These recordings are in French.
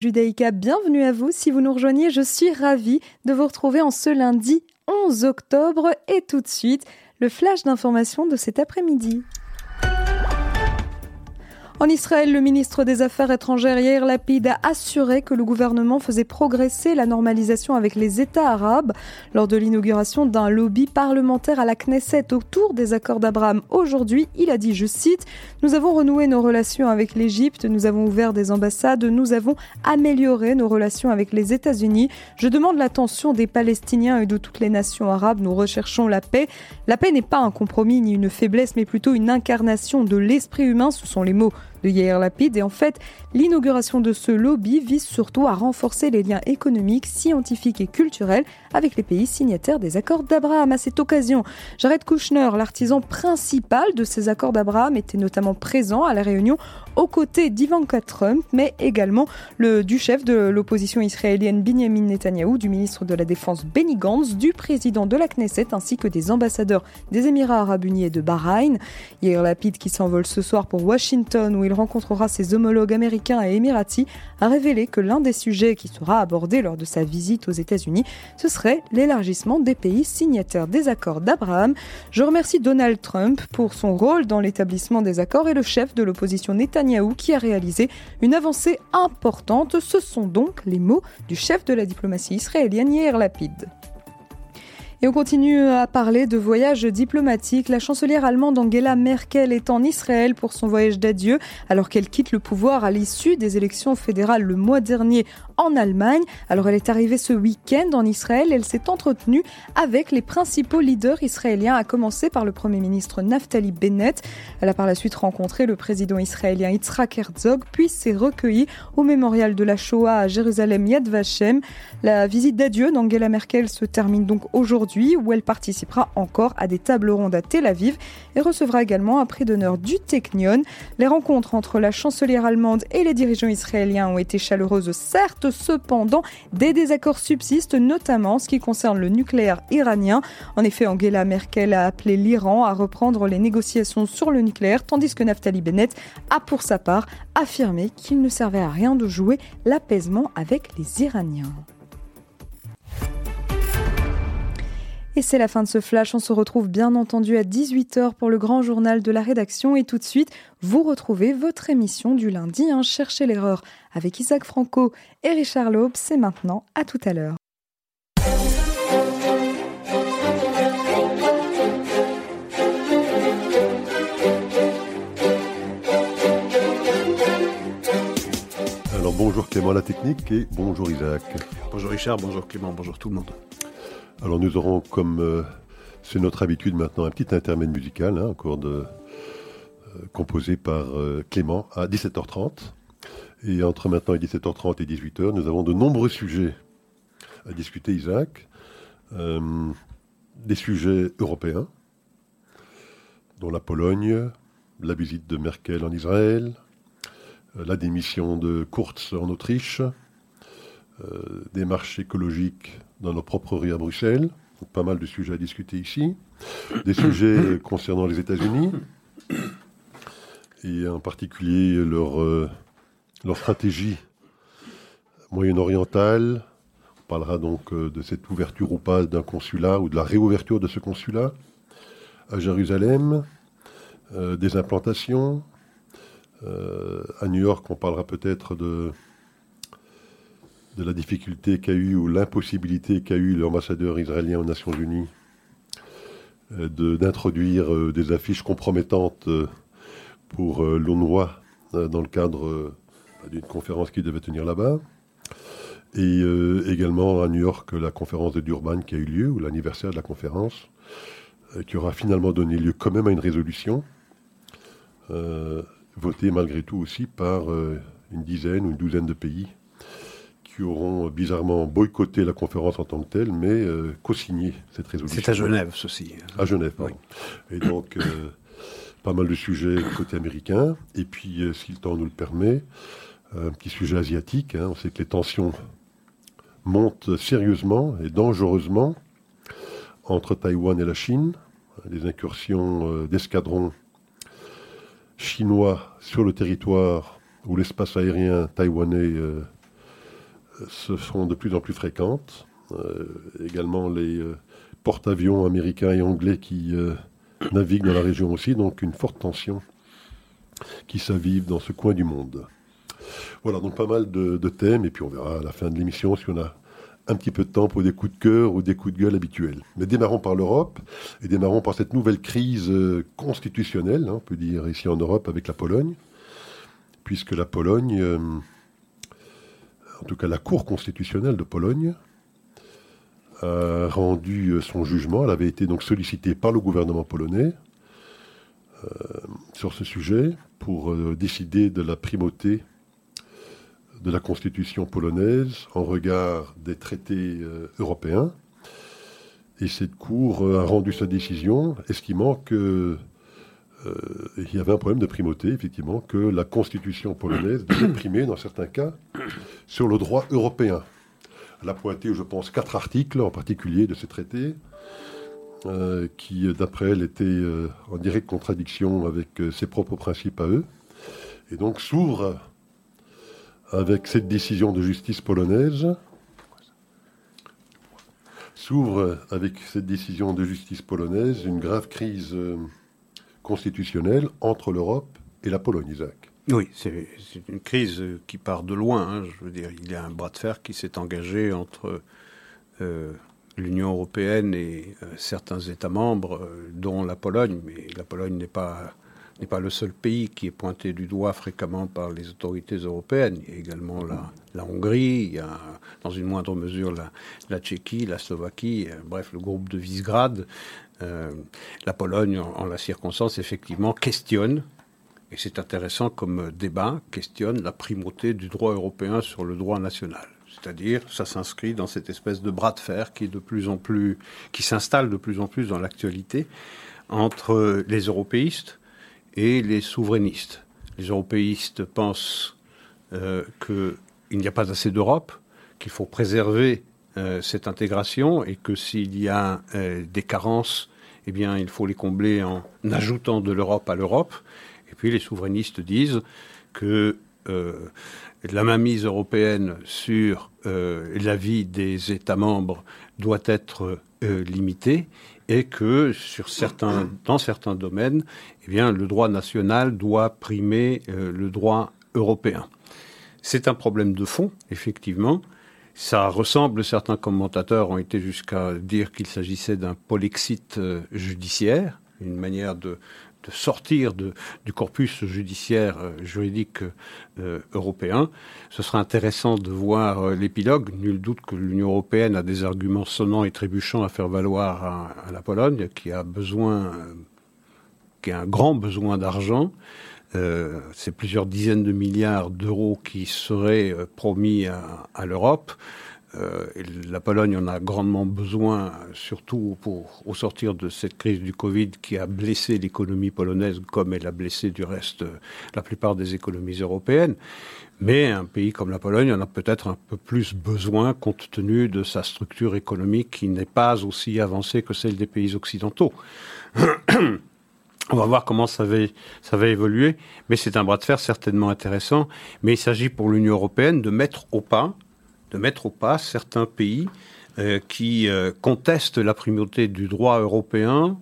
Judaïka, bienvenue à vous. Si vous nous rejoignez, je suis ravie de vous retrouver en ce lundi 11 octobre et tout de suite, le flash d'information de cet après-midi. En Israël, le ministre des Affaires étrangères Yair Lapid a assuré que le gouvernement faisait progresser la normalisation avec les États arabes lors de l'inauguration d'un lobby parlementaire à la Knesset autour des accords d'Abraham. Aujourd'hui, il a dit, je cite, Nous avons renoué nos relations avec l'Égypte, nous avons ouvert des ambassades, nous avons amélioré nos relations avec les États-Unis. Je demande l'attention des Palestiniens et de toutes les nations arabes. Nous recherchons la paix. La paix n'est pas un compromis ni une faiblesse, mais plutôt une incarnation de l'esprit humain. Ce sont les mots de Yair Lapid. Et en fait, l'inauguration de ce lobby vise surtout à renforcer les liens économiques, scientifiques et culturels avec les pays signataires des accords d'Abraham. À cette occasion, Jared Kushner, l'artisan principal de ces accords d'Abraham, était notamment présent à la réunion aux côtés d'Ivanka Trump, mais également le, du chef de l'opposition israélienne Benjamin Netanyahou, du ministre de la Défense Benny Gantz, du président de la Knesset ainsi que des ambassadeurs des Émirats arabes unis et de Bahreïn. Yair Lapid, qui s'envole ce soir pour Washington où il rencontrera ses homologues américains et émiratis, a révélé que l'un des sujets qui sera abordé lors de sa visite aux États-Unis, ce serait l'élargissement des pays signataires des accords d'Abraham. Je remercie Donald Trump pour son rôle dans l'établissement des accords et le chef de l'opposition Netanyahou qui a réalisé une avancée importante. Ce sont donc les mots du chef de la diplomatie israélienne Yair Lapid. Et on continue à parler de voyage diplomatique. La chancelière allemande Angela Merkel est en Israël pour son voyage d'adieu alors qu'elle quitte le pouvoir à l'issue des élections fédérales le mois dernier en Allemagne. Alors elle est arrivée ce week-end en Israël. Elle s'est entretenue avec les principaux leaders israéliens, à commencer par le Premier ministre Naftali Bennett. Elle a par la suite rencontré le président israélien Yitzhak Herzog, puis s'est recueillie au mémorial de la Shoah à Jérusalem Yad Vashem. La visite d'adieu d'Angela Merkel se termine donc aujourd'hui, où elle participera encore à des tables rondes à Tel Aviv et recevra également un prix d'honneur du Technion. Les rencontres entre la chancelière allemande et les dirigeants israéliens ont été chaleureuses, certes cependant, des désaccords subsistent, notamment en ce qui concerne le nucléaire iranien. En effet, Angela Merkel a appelé l'Iran à reprendre les négociations sur le nucléaire, tandis que Naftali Bennett a pour sa part affirmé qu'il ne servait à rien de jouer l'apaisement avec les Iraniens. Et c'est la fin de ce flash. On se retrouve bien entendu à 18h pour le grand journal de la rédaction. Et tout de suite, vous retrouvez votre émission du lundi, hein, Cherchez l'erreur, avec Isaac Franco et Richard Laube. C'est maintenant. À tout à l'heure. Alors bonjour Clément la technique et bonjour Isaac. Bonjour Richard, bonjour Clément, bonjour tout le monde. Alors nous aurons, comme euh, c'est notre habitude maintenant, un petit intermède musical, hein, encore de, euh, composé par euh, Clément à 17h30. Et entre maintenant et 17h30 et 18h, nous avons de nombreux sujets à discuter, Isaac. des sujets européens, dont la Pologne, la visite de Merkel en Israël, la démission de Kurz en Autriche, des marches écologiques dans nos propres rues à Bruxelles. pas mal de sujets à discuter ici. Des sujets concernant les États-Unis et en particulier leur, euh, leur stratégie moyen-orientale. On parlera donc euh, de cette ouverture ou pas d'un consulat ou de la réouverture de ce consulat à Jérusalem, euh, des implantations. à New York, on parlera peut-être de de la difficulté qu'a eu ou l'impossibilité qu'a eu l'ambassadeur israélien aux Nations Unies euh, d'introduire euh, des affiches compromettantes euh, pour l'ONUA dans le cadre d'une conférence qui devait tenir là-bas. Et également à New York, la conférence de Durban qui a eu lieu, ou l'anniversaire de la conférence, qui aura finalement donné lieu quand même à une résolution, votée malgré tout aussi par une dizaine ou une douzaine de pays qui auront euh, bizarrement boycotté la conférence en tant que telle, mais euh, co-signé cette résolution. C'est à Genève, ceci. À Genève, pardon. Et donc, euh, pas mal de sujets côté américain. Et puis, si le temps nous le permet, un petit sujet asiatique. Hein. On sait que les tensions montent sérieusement et dangereusement entre Taïwan et la Chine. Les incursions d'escadrons chinois sur le territoire ou l'espace aérien taïwanais se font de plus en plus fréquentes. également les porte-avions américains et anglais qui naviguent dans la région aussi, donc une forte tension qui s'avive dans ce coin du monde. Voilà, donc pas mal de, thèmes, et puis on verra à la fin de l'émission si on a un petit peu de temps pour des coups de cœur ou des coups de gueule habituels. Mais démarrons par l'Europe, et démarrons par cette nouvelle crise euh, constitutionnelle, hein, on peut dire ici en Europe, avec la Pologne, puisque la Pologne, euh, en tout cas la Cour constitutionnelle de Pologne, a rendu euh, son jugement. Elle avait été donc sollicitée par le gouvernement polonais sur ce sujet pour décider de la primauté de la constitution polonaise en regard des traités euh, européens. Et cette Cour euh, a rendu sa décision, estimant que euh, il y avait un problème de primauté, effectivement, que la constitution polonaise devait primer, dans certains cas, sur le droit européen. Elle a pointé, je pense, quatre articles en particulier de ces traités, qui, d'après elle, étaient en directe contradiction avec ses propres principes à eux. Et donc s'ouvre avec cette décision de justice polonaise, s'ouvre avec cette décision de justice polonaise une grave crise euh, constitutionnelle entre l'Europe et la Pologne, Isaac. Oui, c'est une crise qui part de loin. Hein, je veux dire, il y a un bras de fer qui s'est engagé entre euh, l'Union européenne et euh, certains États membres, dont la Pologne. Mais la Pologne n'est pas n'est pas le seul pays qui est pointé du doigt fréquemment par les autorités européennes. Il y a également la, la Hongrie, il y a dans une moindre mesure la, la Tchéquie, la Slovaquie, euh, bref, le groupe de Visegrad. Euh, la Pologne, en, la circonstance, effectivement, questionne, et c'est intéressant comme débat, questionne la primauté du droit européen sur le droit national. C'est-à-dire, ça s'inscrit dans cette espèce de bras de fer qui de plus en plus, qui s'installe de plus en plus dans l'actualité entre les européistes, et les souverainistes. Les européistes pensent euh, qu'il n'y a pas assez d'Europe, qu'il faut préserver cette intégration et que s'il y a euh, des carences, eh bien, il faut les combler en ajoutant de l'Europe à l'Europe. Et puis les souverainistes disent que la mainmise européenne sur la vie des États membres doit être limitée et que sur certains, dans certains domaines, eh bien, le droit national doit primer euh, le droit européen. C'est un problème de fond, effectivement. Ça ressemble, certains commentateurs ont été jusqu'à dire qu'il s'agissait d'un polexite euh, judiciaire, une manière de, sortir du corpus judiciaire euh, juridique euh, européen. Ce sera intéressant de voir l'épilogue. Nul doute que l'Union européenne a des arguments sonnants et trébuchants à faire valoir à, la Pologne, qui a besoin, qui a un grand besoin d'argent. C'est plusieurs dizaines de milliards d'euros qui seraient promis à, l'Europe. Euh, la Pologne en a grandement besoin, surtout pour au sortir de cette crise du Covid qui a blessé l'économie polonaise comme elle a blessé du reste euh, la plupart des économies européennes. Mais un pays comme la Pologne en a peut-être un peu plus besoin compte tenu de sa structure économique qui n'est pas aussi avancée que celle des pays occidentaux. On va voir comment ça va, évoluer, mais c'est un bras de fer certainement intéressant. Mais il s'agit pour l'Union européenne de mettre au pas de mettre au pas certains pays euh, qui euh, contestent la primauté du droit européen,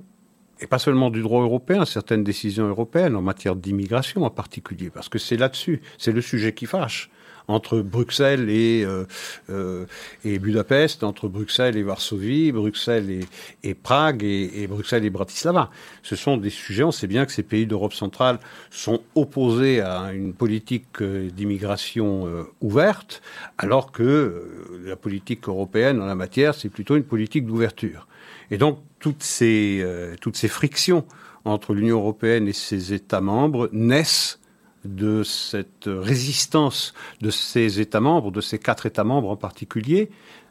et pas seulement du droit européen, certaines décisions européennes en matière d'immigration en particulier, parce que c'est là-dessus, c'est le sujet qui fâche entre Bruxelles et, euh, euh, et Budapest, entre Bruxelles et Varsovie, Bruxelles et, Prague et, Bruxelles et Bratislava. Ce sont des sujets, on sait bien que ces pays d'Europe centrale sont opposés à une politique euh, d'immigration ouverte, alors que la politique européenne en la matière, c'est plutôt une politique d'ouverture. Et donc, toutes ces, toutes ces frictions entre l'Union européenne et ses États membres naissent de cette résistance de ces États membres, de ces quatre États membres en particulier,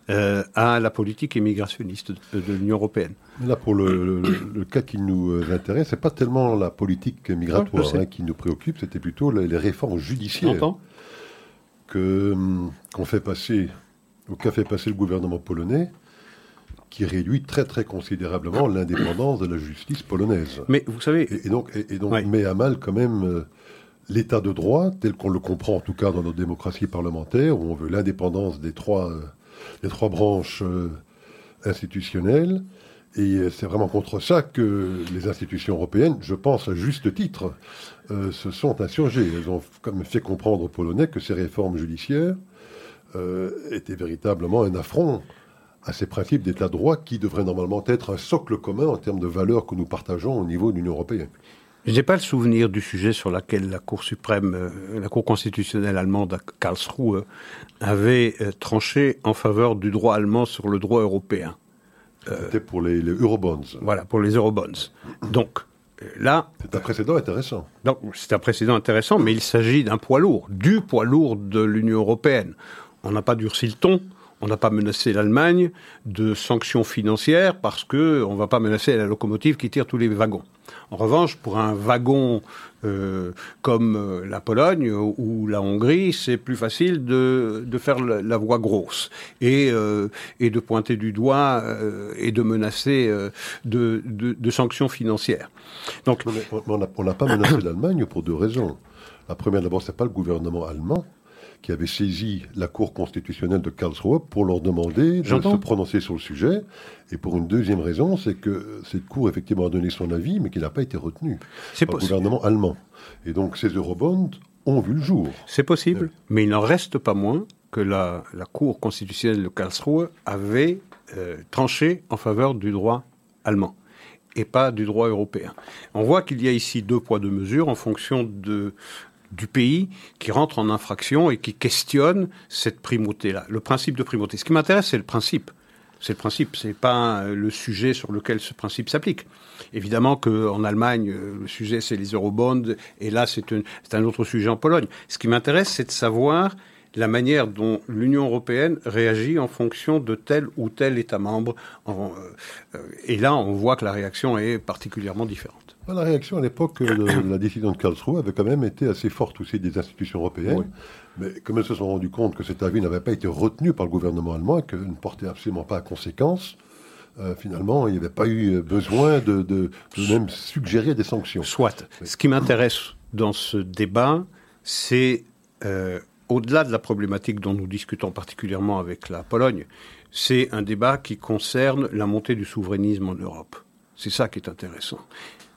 euh, à la politique immigrationniste de, l'Union européenne. Là, pour le, cas qui nous intéresse, c'est pas tellement la politique migratoire hein, qui nous préoccupe, c'était plutôt les, réformes judiciaires que hum, qu'on fait passer, ou qu'a fait passer le gouvernement polonais, qui réduit très très considérablement l'indépendance de la justice polonaise. Mais vous savez, et, donc, et, donc met à mal quand même. Euh, l'état de droit, tel qu'on le comprend en tout cas dans notre démocratie parlementaire, où on veut l'indépendance des trois, euh, branches euh, institutionnelles. Et c'est vraiment contre ça que les institutions européennes, je pense à juste titre, se sont insurgées. Elles ont comme fait comprendre aux Polonais que ces réformes judiciaires étaient véritablement un affront à ces principes d'état de droit qui devraient normalement être un socle commun en termes de valeurs que nous partageons au niveau de l'Union européenne. Je n'ai pas le souvenir du sujet sur lequel la Cour suprême, euh, la Cour constitutionnelle allemande à Karlsruhe avait euh, tranché en faveur du droit allemand sur le droit européen. C'était pour les, eurobonds. Voilà, pour les eurobonds. Donc, là. C'est un précédent intéressant. Donc, c'est un précédent intéressant, mais il s'agit d'un poids lourd, du poids lourd de l'Union européenne. On n'a pas durci le ton, on n'a pas menacé l'Allemagne de sanctions financières parce qu'on ne va pas menacer la locomotive qui tire tous les wagons. En revanche, pour un wagon euh, comme euh, la Pologne ou la Hongrie, c'est plus facile de, faire la, voie grosse et, euh, et, de pointer du doigt et de menacer de, sanctions financières. Donc, on n'a pas menacé l'Allemagne pour deux raisons. La première, d'abord, c'est pas le gouvernement allemand qui avait saisi la Cour constitutionnelle de Karlsruhe pour leur demander de se prononcer sur le sujet. Et pour une deuxième raison, c'est que cette Cour effectivement a donné son avis, mais qui n'a pas été retenu par le gouvernement allemand. Et donc ces eurobonds ont vu le jour. C'est possible, mais il n'en reste pas moins que la, Cour constitutionnelle de Karlsruhe avait euh, tranché en faveur du droit allemand et pas du droit européen. On voit qu'il y a ici deux poids, deux mesures en fonction de, du pays qui rentre en infraction et qui questionne cette primauté-là, le principe de primauté. Ce qui m'intéresse, c'est le principe. C'est le principe, c'est pas le sujet sur lequel ce principe s'applique. Évidemment qu'en Allemagne, euh, le sujet c'est les eurobonds, et là c'est un autre sujet en Pologne. Ce qui m'intéresse, c'est de savoir la manière dont l'Union européenne réagit en fonction de tel ou tel État membre. Euh, euh, et là, on voit que la réaction est particulièrement différente. La réaction à l'époque de la décision de Karlsruhe avait quand même été assez forte aussi des institutions européennes. Mais comme elles se sont rendues compte que cet avis n'avait pas été retenu par le gouvernement allemand et qu'il ne portait absolument pas à conséquence, euh, finalement, il n'y avait pas eu besoin de, même suggérer des sanctions. Soit. Ce qui m'intéresse dans ce débat, c'est, euh, au-delà de la problématique dont nous discutons particulièrement avec la Pologne, c'est un débat qui concerne la montée du souverainisme en Europe. C'est ça qui est intéressant.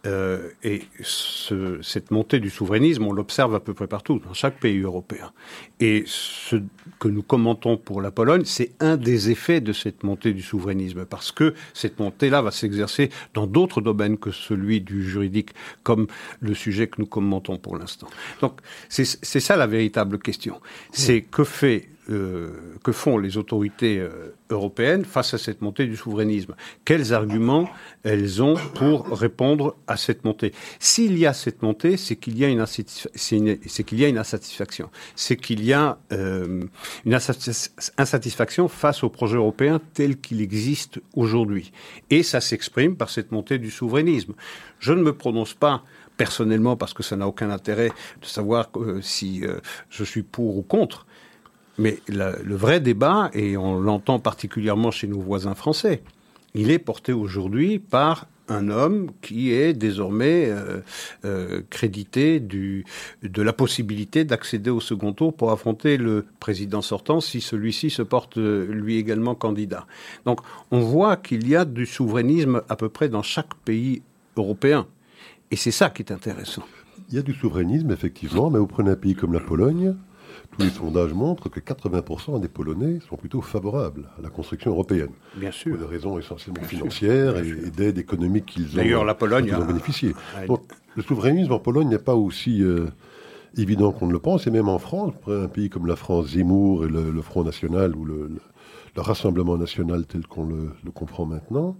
Euh, et cette montée du souverainisme, on l'observe à peu près partout, dans chaque pays européen. Et ce que nous commentons pour la Pologne, c'est un des effets de cette montée du souverainisme, parce que cette montée-là va s'exercer dans d'autres domaines que celui du juridique, comme le sujet que nous commentons pour l'instant. Donc c'est ça la véritable question. C'est que fait euh, que font les autorités euh, européennes face à cette montée du souverainisme Quels arguments elles ont pour répondre à cette montée? S'il y a cette montée, c'est qu'il y a une, insatisfaction, c'est qu'il y a euh, une insatisfaction face au projet européen tel qu'il existe aujourd'hui, et ça s'exprime par cette montée du souverainisme. Je ne me prononce pas personnellement parce que ça n'a aucun intérêt de savoir si je suis pour ou contre. Mais le vrai débat, et on l'entend particulièrement chez nos voisins français, il est porté aujourd'hui par un homme qui est désormais euh, euh, crédité de la possibilité d'accéder au second tour pour affronter le président sortant si celui-ci se porte lui également candidat. Donc on voit qu'il y a du souverainisme à peu près dans chaque pays européen. Et c'est ça qui est intéressant. Il y a du souverainisme, effectivement, mais vous prenez un pays comme la Pologne, tous les sondages montrent que 80% des Polonais sont plutôt favorables à la construction européenne. Bien sûr. Pour des raisons essentiellement financières et, d'aide économique qu'ils ont, D'ailleurs, la Pologne ont bénéficié. le souverainisme en Pologne n'est pas aussi euh, évident qu'on ne le pense, et même en France, un pays comme la France, Zemmour et le, Front National ou le, Rassemblement National tel qu'on le comprend maintenant,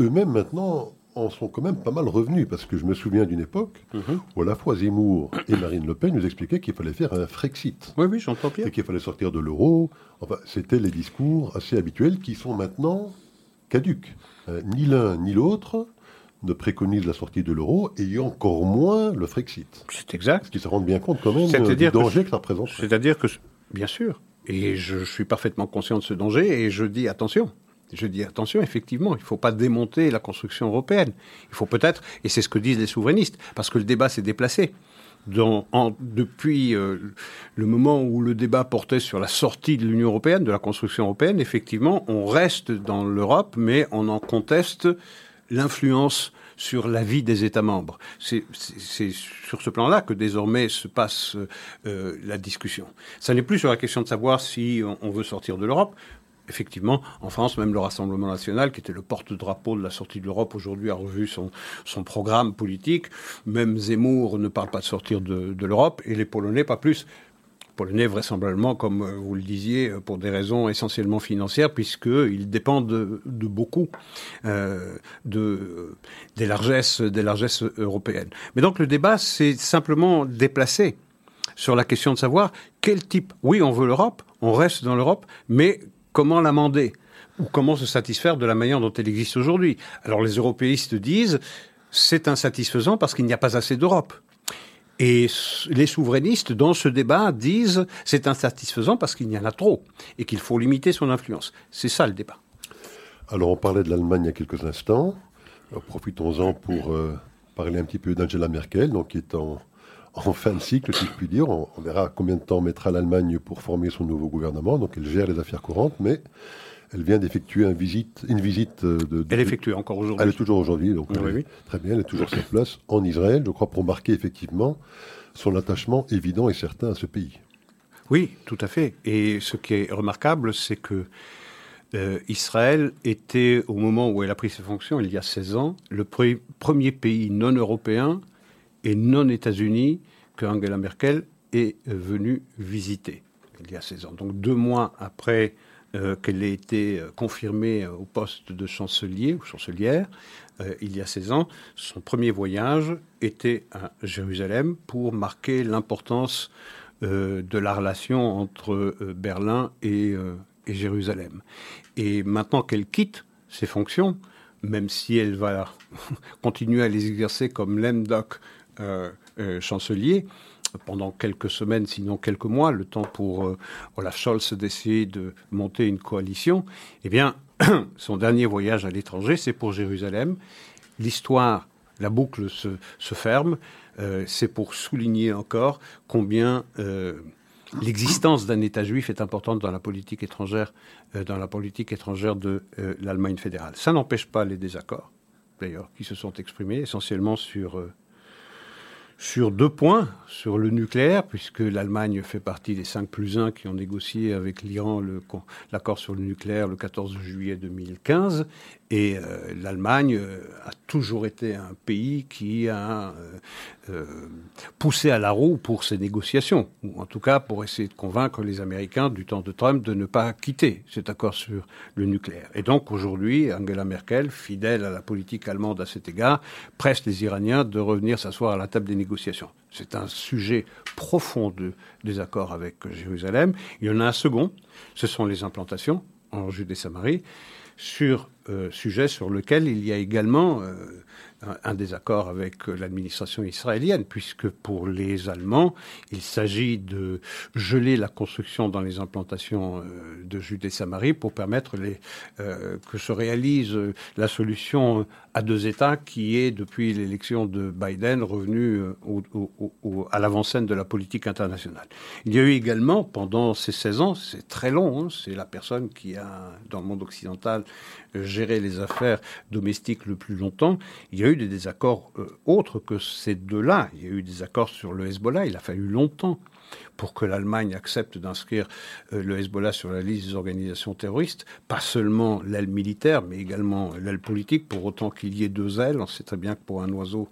eux-mêmes maintenant en sont quand même pas mal revenus, parce que je me souviens d'une époque mhm. où à la fois Zemmour et Marine Le Pen nous expliquaient qu'il fallait faire un Frexit. Oui, oui, j'entends bien. Et qu'il fallait sortir de l'euro. Enfin, c'était les discours assez habituels qui sont maintenant caduques. Euh, ni l'un ni l'autre ne préconisent la sortie de l'euro et encore moins le Frexit. C'est exact. Parce qu'ils se rendent bien compte quand même du danger que, ça représente. C'est-à-dire que, bien sûr, et je suis parfaitement conscient de ce danger et je dis attention. Je dis attention, effectivement, il ne faut pas démonter la construction européenne. Il faut peut-être, et c'est ce que disent les souverainistes, parce que le débat s'est déplacé. depuis euh, le moment où le débat portait sur la sortie de l'Union européenne, de la construction européenne, effectivement, on reste dans l'Europe, mais on en conteste l'influence sur la vie des États membres. C'est sur ce plan-là que désormais se passe euh, la discussion. Ça n'est plus sur la question de savoir si on veut sortir de l'Europe effectivement, en France, même le Rassemblement national, qui était le porte-drapeau de la sortie de l'Europe, aujourd'hui a revu son, programme politique. Même Zemmour ne parle pas de sortir de, l'Europe, et les Polonais pas plus. Polonais, vraisemblablement, comme vous le disiez, pour des raisons essentiellement financières, puisqu'ils dépendent de, beaucoup euh, de, des, largesses, des largesses européennes. Mais donc le débat s'est simplement déplacé sur la question de savoir quel type, oui, on veut l'Europe, on reste dans l'Europe, mais comment l'amender ou comment se satisfaire de la manière dont elle existe aujourd'hui. Alors les européistes disent c'est insatisfaisant parce qu'il n'y a pas assez d'Europe. Et les souverainistes, dans ce débat, disent c'est insatisfaisant parce qu'il y en a trop et qu'il faut limiter son influence. C'est ça le débat. Alors on parlait de l'Allemagne il y a quelques instants. Profitons-en pour euh, parler un petit peu d'Angela Merkel, qui est en, en fin de cycle, si je puis dire. On, verra combien de temps mettra l'Allemagne pour former son nouveau gouvernement. Donc elle gère les affaires courantes, mais elle vient d'effectuer une visite, une visite de, Elle effectue encore aujourd'hui. Elle est toujours aujourd'hui, donc très bien. Elle est toujours sur place en Israël, je crois, pour marquer effectivement son attachement évident et certain à ce pays. Oui, tout à fait. Et ce qui est remarquable, c'est que euh, Israël était, au moment où elle a pris ses fonctions, il y a 16 ans, le premier pays non européen et non États-Unis que Angela Merkel est euh, venue visiter il y a 16 ans. Donc deux mois après euh, qu'elle ait été euh, confirmée au poste de chancelier ou chancelière, il y a 16 ans, son premier voyage était à Jérusalem pour marquer l'importance de la relation entre Berlin et, et, Jérusalem. Et maintenant qu'elle quitte ses fonctions, même si elle va continuer à les exercer comme l'EMDOC euh, euh, chancelier pendant quelques semaines, sinon quelques mois, le temps pour euh, Olaf Scholz d'essayer de monter une coalition, eh bien, son dernier voyage à l'étranger, c'est pour Jérusalem. L'histoire, la boucle se, ferme. c'est pour souligner encore combien l'existence d'un État juif est importante dans la politique étrangère de l'Allemagne fédérale. Ça n'empêche pas les désaccords, d'ailleurs, qui se sont exprimés essentiellement sur sur deux points, sur le nucléaire, puisque l'Allemagne fait partie des cinq plus 1 qui ont négocié avec l'Iran l'accord sur le nucléaire le 14 juillet 2015, et euh, l'Allemagne euh, a toujours été un pays qui a euh, poussé à la roue pour ces négociations, ou en tout cas pour essayer de convaincre les Américains du temps de Trump de ne pas quitter cet accord sur le nucléaire. Et donc aujourd'hui, Angela Merkel, fidèle à la politique allemande à cet égard, presse les Iraniens de revenir s'asseoir à la table des négociations. C'est un sujet profond de désaccord avec Jérusalem. Il y en a un second, ce sont les implantations en Judée-Samarie sur sujet sur lequel il y a également euh, un, désaccord avec l'administration israélienne, puisque pour les Allemands, il s'agit de geler la construction dans les implantations euh, de Judée-Samarie pour permettre les, que se réalise la solution à deux États qui est, depuis l'élection de Biden, revenu à l'avant-scène de la politique internationale. Il y a eu également, pendant ces 16 ans, c'est très long, hein, c'est la personne qui a, dans le monde occidental, gérer les affaires domestiques le plus longtemps, il y a eu des désaccords euh, autres que ces deux-là. Il y a eu des accords sur le Hezbollah, il a fallu longtemps pour que l'Allemagne accepte d'inscrire euh, le Hezbollah sur la liste des organisations terroristes, pas seulement l'aile militaire, mais également l'aile politique, pour autant qu'il y ait deux ailes. On sait très bien que pour un oiseau,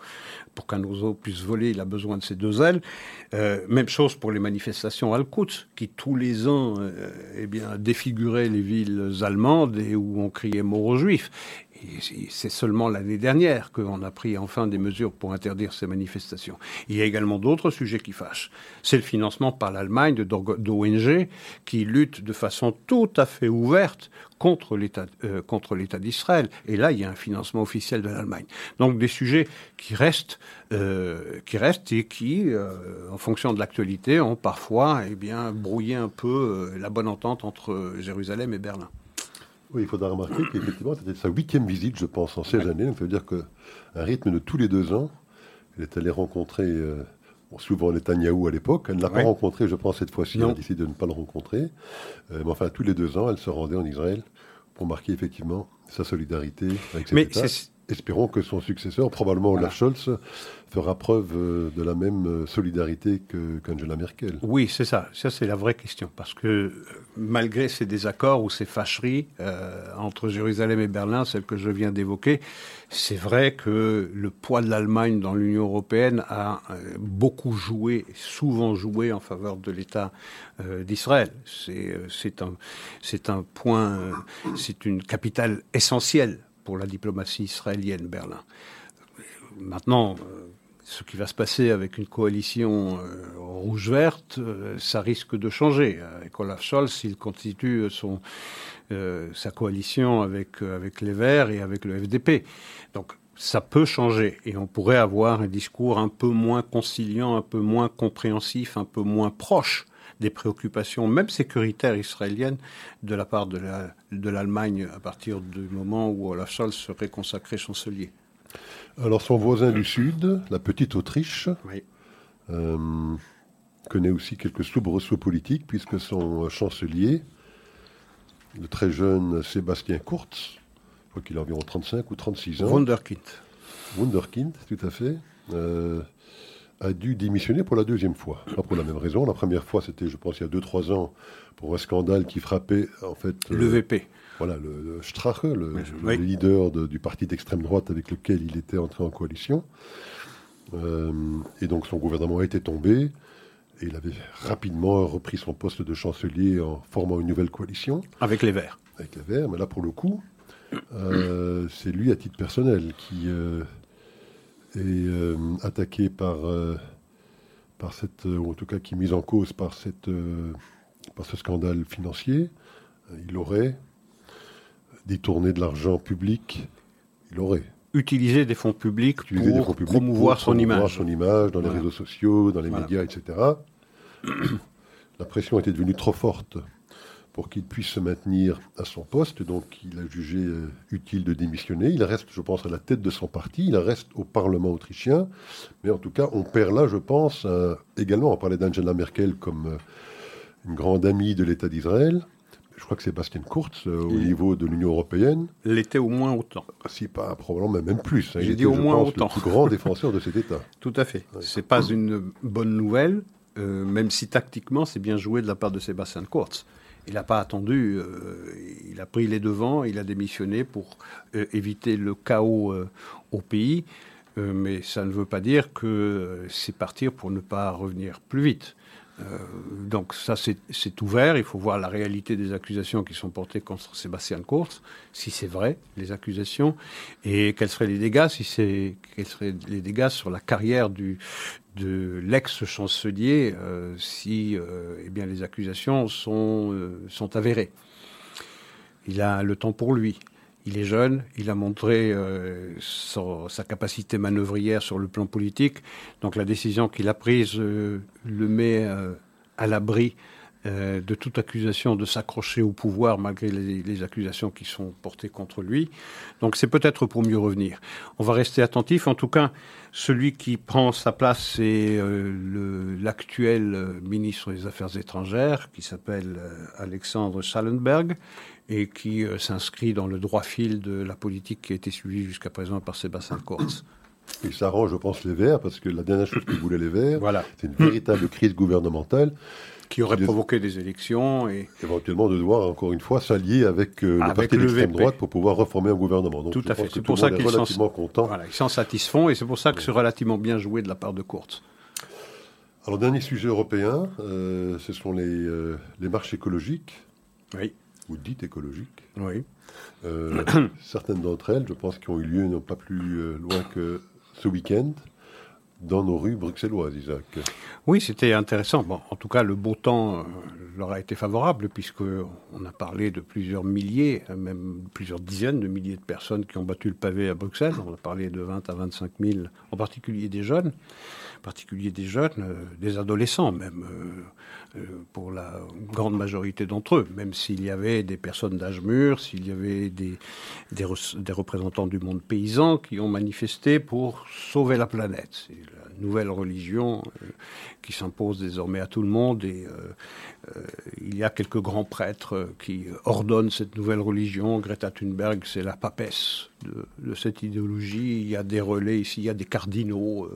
pour qu'un oiseau puisse voler, il a besoin de ces deux ailes. Euh, même chose pour les manifestations Al-Quds, qui tous les ans eh bien, défiguraient les villes allemandes et où on criait mort aux juifs c'est seulement l'année dernière qu'on a pris enfin des mesures pour interdire ces manifestations. Il y a également d'autres sujets qui fâchent. C'est le financement par l'Allemagne d'ONG qui luttent de façon tout à fait ouverte contre l'État euh, contre l'État d'Israël. Et là, il y a un financement officiel de l'Allemagne. Donc des sujets qui restent, euh, qui et qui, euh, en fonction de l'actualité, ont parfois eh brouillé un peu la bonne entente entre Jérusalem et Berlin. Oui, il faudra remarquer qu'effectivement, c'était sa huitième visite, je pense, en 16 années. Donc, ça veut dire qu'un rythme de tous les deux ans, elle est allée rencontrer euh, souvent Netanyahou à l'époque. Elle ne l'a pas rencontré, je pense, cette fois-ci. Elle a décidé de ne pas le rencontrer. mais enfin, tous les deux ans, elle se rendait en Israël pour marquer effectivement sa solidarité avec cet mais État. Espérons que son successeur, probablement Olaf Scholz, fera preuve euh, de la même euh, solidarité qu'Angela Merkel. Oui, c'est ça. Ça, c'est la vraie question. Parce que euh, malgré ces désaccords ou ces fâcheries entre Jérusalem et Berlin, celles que je viens d'évoquer, c'est vrai que le poids de l'Allemagne dans l'Union européenne a beaucoup joué, souvent joué en faveur de l'État d'Israël. C'est un point, c'est une capitale essentielle pour la diplomatie israélienne, Berlin. Maintenant, ce qui va se passer avec une coalition euh, rouge-verte, euh, ça risque de changer. Avec Olaf Scholz, il constitue son, euh, sa coalition avec, avec les Verts et avec le FDP. Donc ça peut changer et on pourrait avoir un discours un peu moins conciliant, un peu moins compréhensif, un peu moins proche des préoccupations, même sécuritaires israéliennes, de la part de l'Allemagne à partir du moment où Olaf Scholz serait consacré chancelier. Alors son voisin du sud, la petite Autriche, euh, connaît aussi quelques soubresauts politiques puisque son chancelier, le très jeune Sébastien Kurz, je crois qu'il a environ 35 ou 36 ans. Wunderkind. Wunderkind, tout à fait. Euh, a dû démissionner pour la deuxième fois. Pas pour la même raison. La première fois, c'était, je pense, il y a 2-3 ans, pour un scandale qui frappait, en fait. Le VP voilà, le, Strache, le, leader du parti d'extrême droite avec lequel il était entré en coalition. Euh, et donc son gouvernement a été tombé. Et il avait rapidement repris son poste de chancelier en formant une nouvelle coalition. Avec les Verts. Avec les Verts, mais là pour le coup, euh, c'est lui à titre personnel qui euh, est attaqué par, par cette, ou en tout cas qui est mis en cause par, cette, par ce scandale financier. Il aurait détourner de l'argent public, il aurait. Utiliser des fonds publics pour promouvoir son image. son image dans les réseaux sociaux, dans les médias, etc. La pression était devenue trop forte pour qu'il puisse se maintenir à son poste, donc il a jugé euh, utile de démissionner. Il reste, je pense, à la tête de son parti, il reste au Parlement autrichien, mais en tout cas, on perd là, je pense, euh, également, on parlait d'Angela Merkel comme euh, une grande amie de l'État d'Israël, crois que Sébastien Kurz, euh, au niveau de l'Union européenne. L'était au moins autant. Ah, si pas, probablement même plus. Hein. J'ai dit au moins autant. le plus grand défenseur de cet État. Tout à fait. Ce C'est pas une bonne nouvelle, euh, même si tactiquement c'est bien joué de la part de Sébastien Kurz. Il n'a pas attendu, euh, il a pris les devants, il a démissionné pour éviter le chaos au pays. mais ça ne veut pas dire que c'est partir pour ne pas revenir plus vite. Euh, donc ça, c'est ouvert. Il faut voir la réalité des accusations qui sont portées contre Sébastien Kurz, si c'est vrai, les accusations, et quels seraient les dégâts, si c'est quels seraient les dégâts sur la carrière de l'ex-chancelier euh, si euh, eh bien, les accusations sont, sont avérées. Il a le temps pour lui. Il est jeune, il a montré euh, sa capacité manœuvrière sur le plan politique. Donc la décision qu'il a prise euh, le met euh, à l'abri de toute accusation de s'accrocher au pouvoir malgré les, accusations qui sont portées contre lui. Donc c'est peut-être pour mieux revenir. On va rester attentif. En tout cas, celui qui prend sa place, c'est l'actuel ministre des Affaires étrangères qui s'appelle Alexandre Schallenberg et qui euh, s'inscrit dans le droit fil de la politique qui a été suivie jusqu'à présent par Sébastien Kurz. Il s'arrange, je pense, les Verts, parce que la dernière chose que voulaient les Verts, voilà. c'est une véritable crise gouvernementale. Qui aurait provoqué des élections et... Éventuellement de devoir, encore une fois, s'allier avec, euh, le parti d'extrême droite pour pouvoir reformer un gouvernement. Donc, tout à fait. C'est pour ça qu'ils relativement contents. Voilà, ils s'en satisfont et c'est pour ça que c'est relativement bien joué de la part de Kurz. Alors, dernier sujet européen, euh, ce sont les, les marches écologiques. Oui ou dites écologiques. Oui. Euh, certaines d'entre elles, je pense, qui ont eu lieu non pas plus euh, loin que ce week-end dans nos rues bruxelloises, Isaac. Oui, c'était intéressant. Bon, en tout cas, le beau temps euh, leur a été favorable, puisqu'on a parlé de plusieurs milliers, même plusieurs dizaines de milliers de personnes qui ont battu le pavé à Bruxelles. On a parlé de 20 à 25 000, en particulier des jeunes, en particulier des jeunes, des adolescents même. Euh, pour la grande majorité d'entre eux, même s'il y avait des personnes d'âge mûr, s'il y avait des, représentants du monde paysan qui ont manifesté pour sauver la planète. Nouvelle religion qui s'impose désormais à tout le monde et il y a quelques grands prêtres qui ordonnent cette nouvelle religion. Greta Thunberg, c'est la papesse de, cette idéologie. Il y a des relais ici, il y a des cardinaux.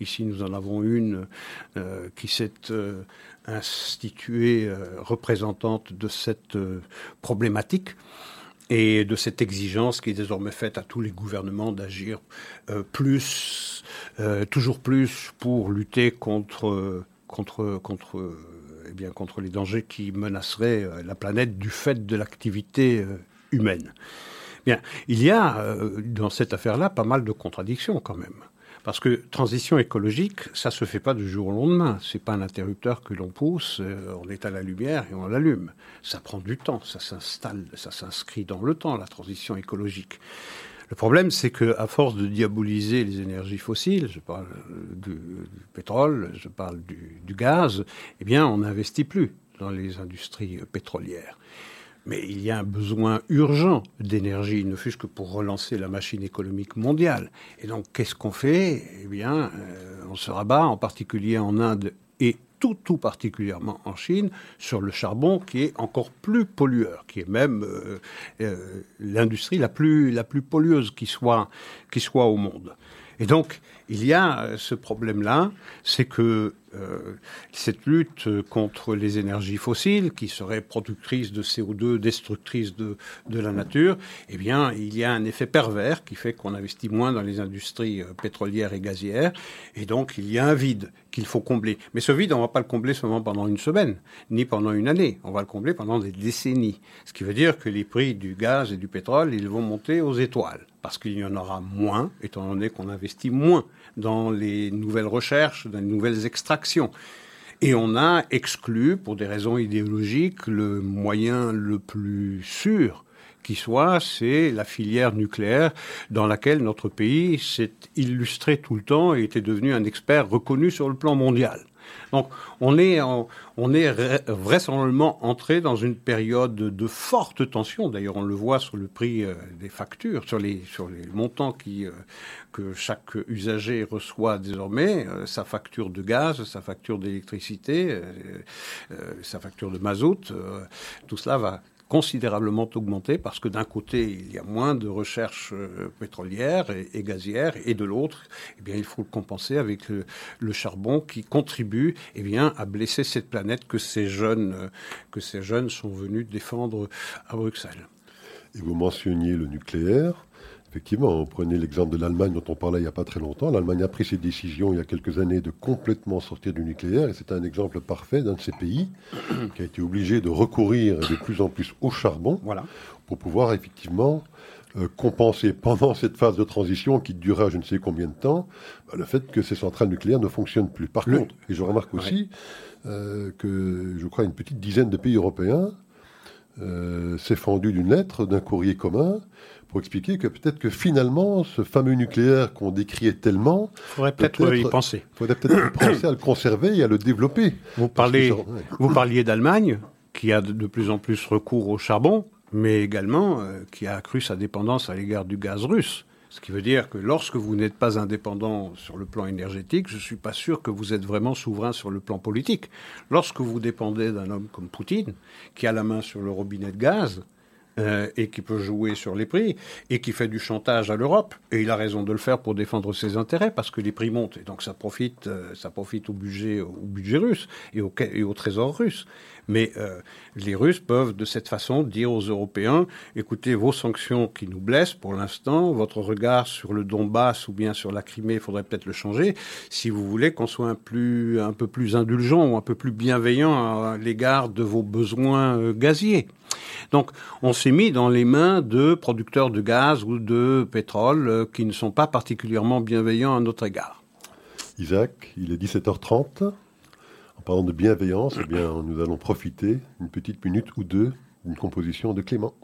ici, nous en avons une qui s'est instituée représentante de cette problématique et de cette exigence qui est désormais faite à tous les gouvernements d'agir euh, plus, euh, toujours plus pour lutter contre, contre, contre, eh bien, contre les dangers qui menaceraient euh, la planète du fait de l'activité humaine. Bien, il y a dans cette affaire-là pas mal de contradictions quand même. Parce que transition écologique, ça se fait pas du jour au lendemain. C'est pas un interrupteur que l'on pousse, euh, on éteint la lumière et on l'allume. Ça prend du temps, ça s'installe, ça s'inscrit dans le temps, la transition écologique. Le problème, c'est que à force de diaboliser les énergies fossiles, je parle du, pétrole, je parle du, du gaz, eh bien, on n'investit plus dans les industries pétrolières. Mais il y a un besoin urgent d'énergie, ne fût-ce que pour relancer la machine économique mondiale. Et donc, qu'est-ce qu'on fait? Eh bien, euh, on se rabat, en particulier en Inde et tout, tout particulièrement en Chine, sur le charbon qui est encore plus pollueur, qui est même euh, euh, l'industrie la plus, la plus pollueuse qui soit, qui soit au monde. Et donc, il y a ce problème-là, c'est que euh, cette lutte contre les énergies fossiles, qui seraient productrices de CO2, destructrices de, de la nature, eh bien, il y a un effet pervers qui fait qu'on investit moins dans les industries euh, pétrolières et gazières, et donc il y a un vide qu'il faut combler. Mais ce vide, on ne va pas le combler seulement pendant une semaine, ni pendant une année, on va le combler pendant des décennies. Ce qui veut dire que les prix du gaz et du pétrole, ils vont monter aux étoiles, parce qu'il y en aura moins, étant donné qu'on investit moins dans les nouvelles recherches, dans les nouvelles extractions. Et on a exclu, pour des raisons idéologiques, le moyen le plus sûr qui soit, c'est la filière nucléaire dans laquelle notre pays s'est illustré tout le temps et était devenu un expert reconnu sur le plan mondial. Donc on est, on est vraisemblablement entré dans une période de forte tension. D'ailleurs, on le voit sur le prix euh, des factures, sur les, sur les montants euh, que chaque usager reçoit désormais, euh, sa facture de gaz, sa facture d'électricité, sa facture de mazout. tout cela va considérablement augmenté parce que d'un côté, il y a moins de recherches euh, pétrolières et, gazières et de l'autre, eh bien, il faut le compenser avec le, charbon qui contribue eh bien, à blesser cette planète que ces jeunes, euh, que ces jeunes sont venus défendre à Bruxelles. Et vous mentionniez le nucléaire. Effectivement, on prenait l'exemple de l'Allemagne dont on parlait il n'y a pas très longtemps. L'Allemagne a pris ses décisions il y a quelques années de complètement sortir du nucléaire et c'est un exemple parfait d'un de ces pays qui a été obligé de recourir de plus en plus au charbon voilà. pour pouvoir effectivement euh, compenser pendant cette phase de transition qui durera je ne sais combien de temps bah, le fait que ces centrales nucléaires ne fonctionnent plus. Par contre, et je remarque aussi euh, que je crois une petite dizaine de pays européens euh, s'est fendu d'une lettre, d'un courrier commun, pour expliquer que peut-être que finalement, ce fameux nucléaire qu'on décriait tellement... Il faudrait peut-être y penser. Il faudrait peut-être penser à le conserver et à le développer. Vous, parlez, vous parliez d'Allemagne, qui a de plus en plus recours au charbon, mais également euh, qui a accru sa dépendance à l'égard du gaz russe. Ce qui veut dire que lorsque vous n'êtes pas indépendant sur le plan énergétique, je ne suis pas sûr que vous êtes vraiment souverain sur le plan politique. Lorsque vous dépendez d'un homme comme Poutine, qui a la main sur le robinet de gaz, euh, et qui peut jouer sur les prix et qui fait du chantage à l'Europe. Et il a raison de le faire pour défendre ses intérêts parce que les prix montent et donc ça profite, euh, ça profite au budget, au budget russe et au, et au trésor russe. Mais euh, les Russes peuvent de cette façon dire aux Européens, écoutez, vos sanctions qui nous blessent pour l'instant, votre regard sur le Donbass ou bien sur la Crimée, il faudrait peut-être le changer, si vous voulez qu'on soit un, un peu plus indulgent ou un peu plus bienveillant à l'égard de vos besoins gaziers. Donc, on s'est mis dans les mains de producteurs de gaz ou de pétrole euh, qui ne sont pas particulièrement bienveillants à notre égard. Isaac, il est 17h30. En parlant de bienveillance, eh bien, nous allons profiter une petite minute ou deux d'une composition de Clément.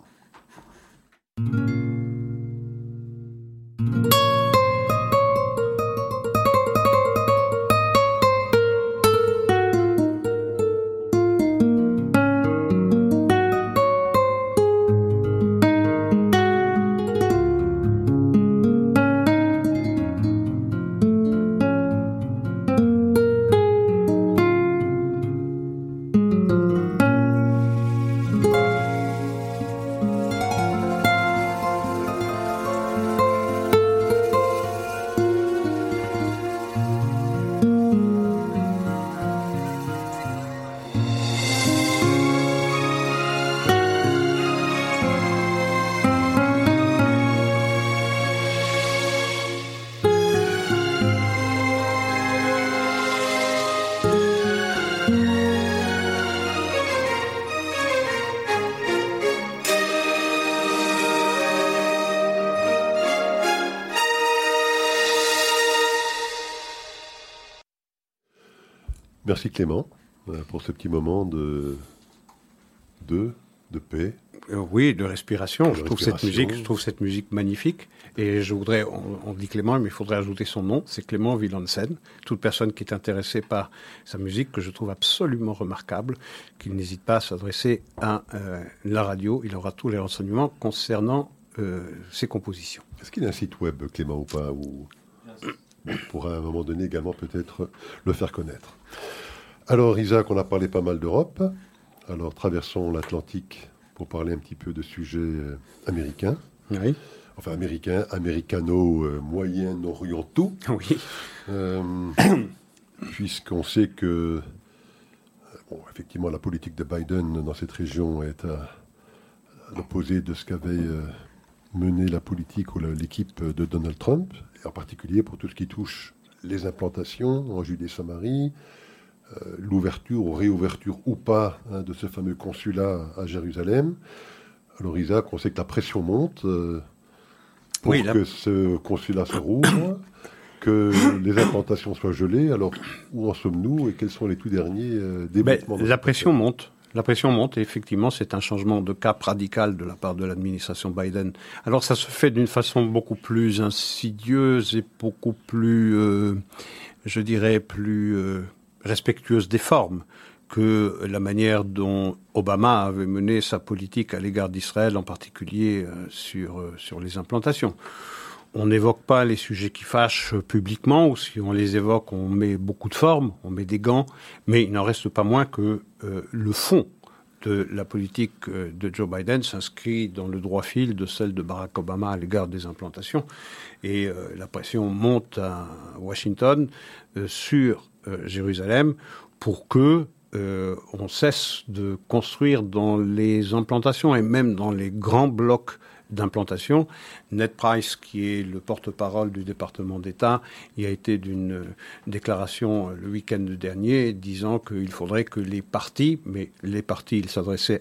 Merci Clément pour ce petit moment de, de, de paix. Oui, de respiration. je, Trouve cette musique, je trouve cette musique magnifique. Et je voudrais, on, dit Clément, mais il faudrait ajouter son nom. C'est Clément Villansen. Toute personne qui est intéressée par sa musique, que je trouve absolument remarquable, qu'il n'hésite pas à s'adresser à la radio. Il aura tous les renseignements concernant ses compositions. Est-ce qu'il a un site web, Clément, ou pas ou... On pourra à un moment donné également peut-être le faire connaître? Alors Isaac, on a parlé pas mal d'Europe. Alors traversons l'Atlantique pour parler un petit peu de sujets euh, américains. Oui. Enfin américains, américano-moyen-orientaux. Oui. Euh, puisqu'on sait que, bon, effectivement, la politique de Biden dans cette région est à, l'opposé de ce qu'avait euh, mené la politique ou l'équipe de Donald Trump en particulier pour tout ce qui touche les implantations en Judée-Samarie, euh, l'ouverture ou réouverture ou pas hein, de ce fameux consulat à Jérusalem. Alors Isaac, on sait que la pression monte euh, pour que ce consulat se rouvre, que les implantations soient gelées. Alors où en sommes-nous et quels sont les tout derniers euh, développements La pression monte. La pression monte et effectivement, c'est un changement de cap radical de la part de l'administration Biden. Alors ça se fait d'une façon beaucoup plus insidieuse et beaucoup plus, euh, je dirais, plus euh, respectueuse des formes que la manière dont Obama avait mené sa politique à l'égard d'Israël, en particulier euh, sur, sur les implantations on n'évoque pas les sujets qui fâchent publiquement, ou si on les évoque, on met beaucoup de formes, on met des gants, mais il n'en reste pas moins que euh, le fond de la politique euh, de Joe Biden s'inscrit dans le droit fil de celle de Barack Obama à l'égard des implantations. Et euh, la pression monte à Washington sur Jérusalem pour que on cesse de construire dans les implantations et même dans les grands blocs d'implantation. Ned Price, qui est le porte-parole du département d'État, il a été d'une déclaration le week-end dernier disant qu'il faudrait que les partis, mais les partis, il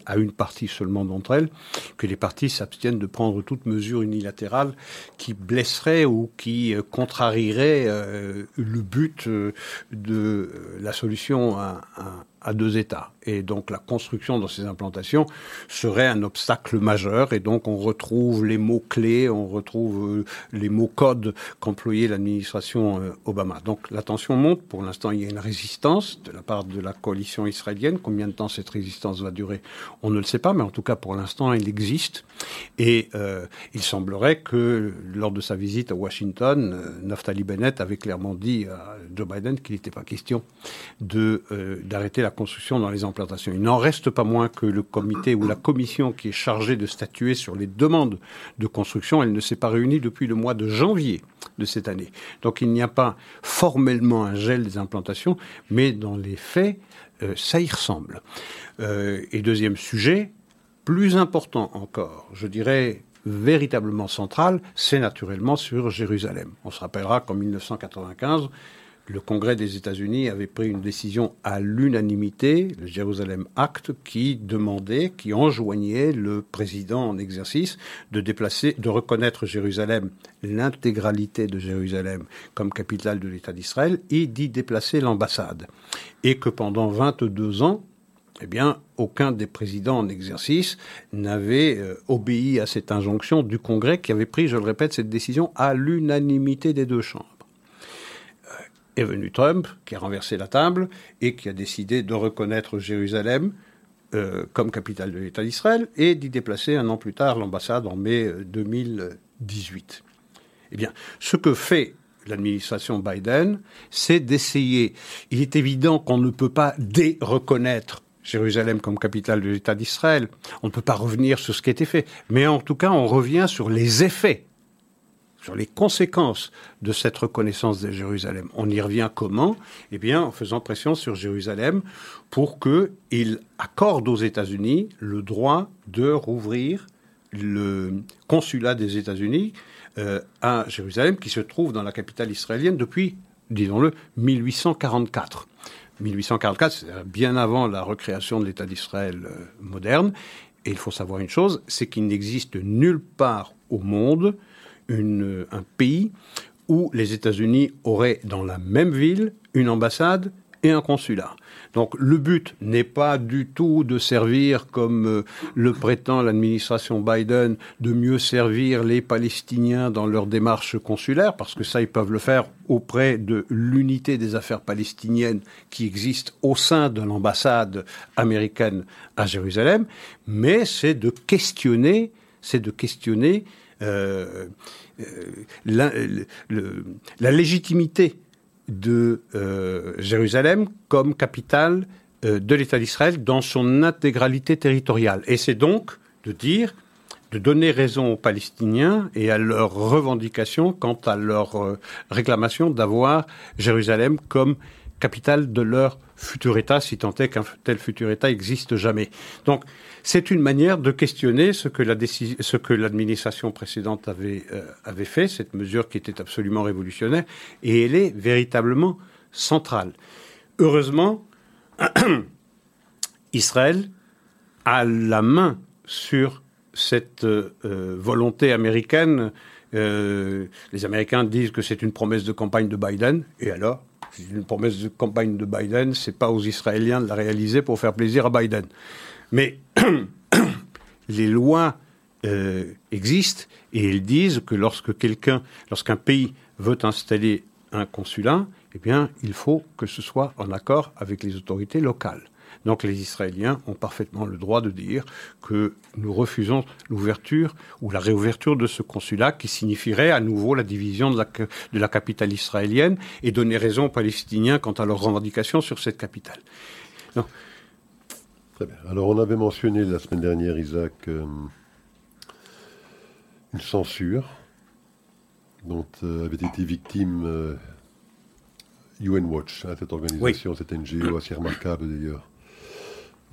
à une partie seulement d'entre elles, que les partis s'abstiennent de prendre toute mesure unilatérale qui blesserait ou qui contrarierait euh, le but euh, de la solution à deux États. Et donc la construction dans ces implantations serait un obstacle majeur. Et donc on retrouve les mots-clés, on retrouve euh, les mots-codes qu'employait l'administration euh, Obama. Donc la tension monte. Pour l'instant, il y a une résistance de la part de la coalition israélienne. Combien de temps cette résistance va durer On ne le sait pas, mais en tout cas pour l'instant, elle existe. Et euh, il semblerait que lors de sa visite à Washington, Naftali Bennett avait clairement dit à Joe Biden qu'il n'était pas question d'arrêter la construction dans les Il n'en reste pas moins que le comité ou la commission qui est chargée de statuer sur les demandes de construction, elle ne s'est pas réunie depuis le mois de janvier de cette année. Donc il n'y a pas formellement un gel des implantations, mais dans les faits, euh, ça y ressemble. Euh, et deuxième sujet, plus important encore, je dirais véritablement central, c'est naturellement sur Jérusalem. On se rappellera qu'en 1995, le Congrès des États-Unis avait pris une décision à l'unanimité, le Jérusalem Act, qui demandait, qui enjoignait le président en exercice de déplacer, de reconnaître Jérusalem, l'intégralité de Jérusalem comme capitale de l'État d'Israël et d'y déplacer l'ambassade. Et que pendant 22 ans, eh bien, aucun des présidents en exercice n'avait euh, obéi à cette injonction du Congrès qui avait pris, je le répète, cette décision à l'unanimité des deux chambres est venu Trump, qui a renversé la table et qui a décidé de reconnaître Jérusalem euh, comme capitale de l'État d'Israël et d'y déplacer un an plus tard l'ambassade en mai 2018. Euh, eh bien, ce que fait l'administration Biden, c'est d'essayer. Il est évident qu'on ne peut pas dé-reconnaître Jérusalem comme capitale de l'État d'Israël. On ne peut pas revenir sur ce qui a été fait. Mais en tout cas, on revient sur les effets sur les conséquences de cette reconnaissance de Jérusalem. On y revient comment? Eh bien, en faisant pression sur Jérusalem pour qu'il accorde aux États-Unis le droit de rouvrir le consulat des États-Unis euh, à Jérusalem, qui se trouve dans la capitale israélienne depuis, disons-le, 1844. 1844, c'est bien avant la recréation de l'État d'Israël euh, moderne. Et il faut savoir une chose, c'est qu'il n'existe nulle part au monde un pays où les États-Unis auraient dans la même ville une ambassade et un consulat. Donc le but n'est pas du tout de servir, comme euh, le prétend l'administration Biden, de mieux servir les Palestiniens dans leur démarche consulaire, parce que ça, ils peuvent le faire auprès de l'unité des affaires palestiniennes qui existe au sein de l'ambassade américaine à Jérusalem, mais c'est de questionner, c'est de questionner euh, euh, la, la légitimité de euh, Jérusalem comme capitale de l'État d'Israël dans son intégralité territoriale. Et c'est donc de dire, de donner raison aux Palestiniens et à leurs revendications quant à leur réclamation d'avoir Jérusalem comme capitale de leur futur État, si tant est qu'un tel futur État existe jamais. Donc, c'est une manière de questionner ce que la ce que l'administration précédente avait euh, avait fait, cette mesure qui était absolument révolutionnaire, et elle est véritablement centrale. Heureusement, Israël a la main sur cette euh, volonté américaine. Euh, les Américains disent que c'est une promesse de campagne de Biden, et alors c'est une promesse de campagne de Biden, c'est pas aux Israéliens de la réaliser pour faire plaisir à Biden. Mais les lois euh, existent et elles disent que lorsque quelqu'un, lorsqu'un pays veut installer un consulat, eh bien, il faut que ce soit en accord avec les autorités locales. Donc les Israéliens ont parfaitement le droit de dire que nous refusons l'ouverture ou la réouverture de ce consulat qui signifierait à nouveau la division de la, de la capitale israélienne et donner raison aux Palestiniens quant à leurs revendications sur cette capitale. Très bien. Alors on avait mentionné la semaine dernière, Isaac, euh, une censure dont euh, avait été victime UN euh, Watch, hein, cette organisation, cette NGO assez remarquable d'ailleurs,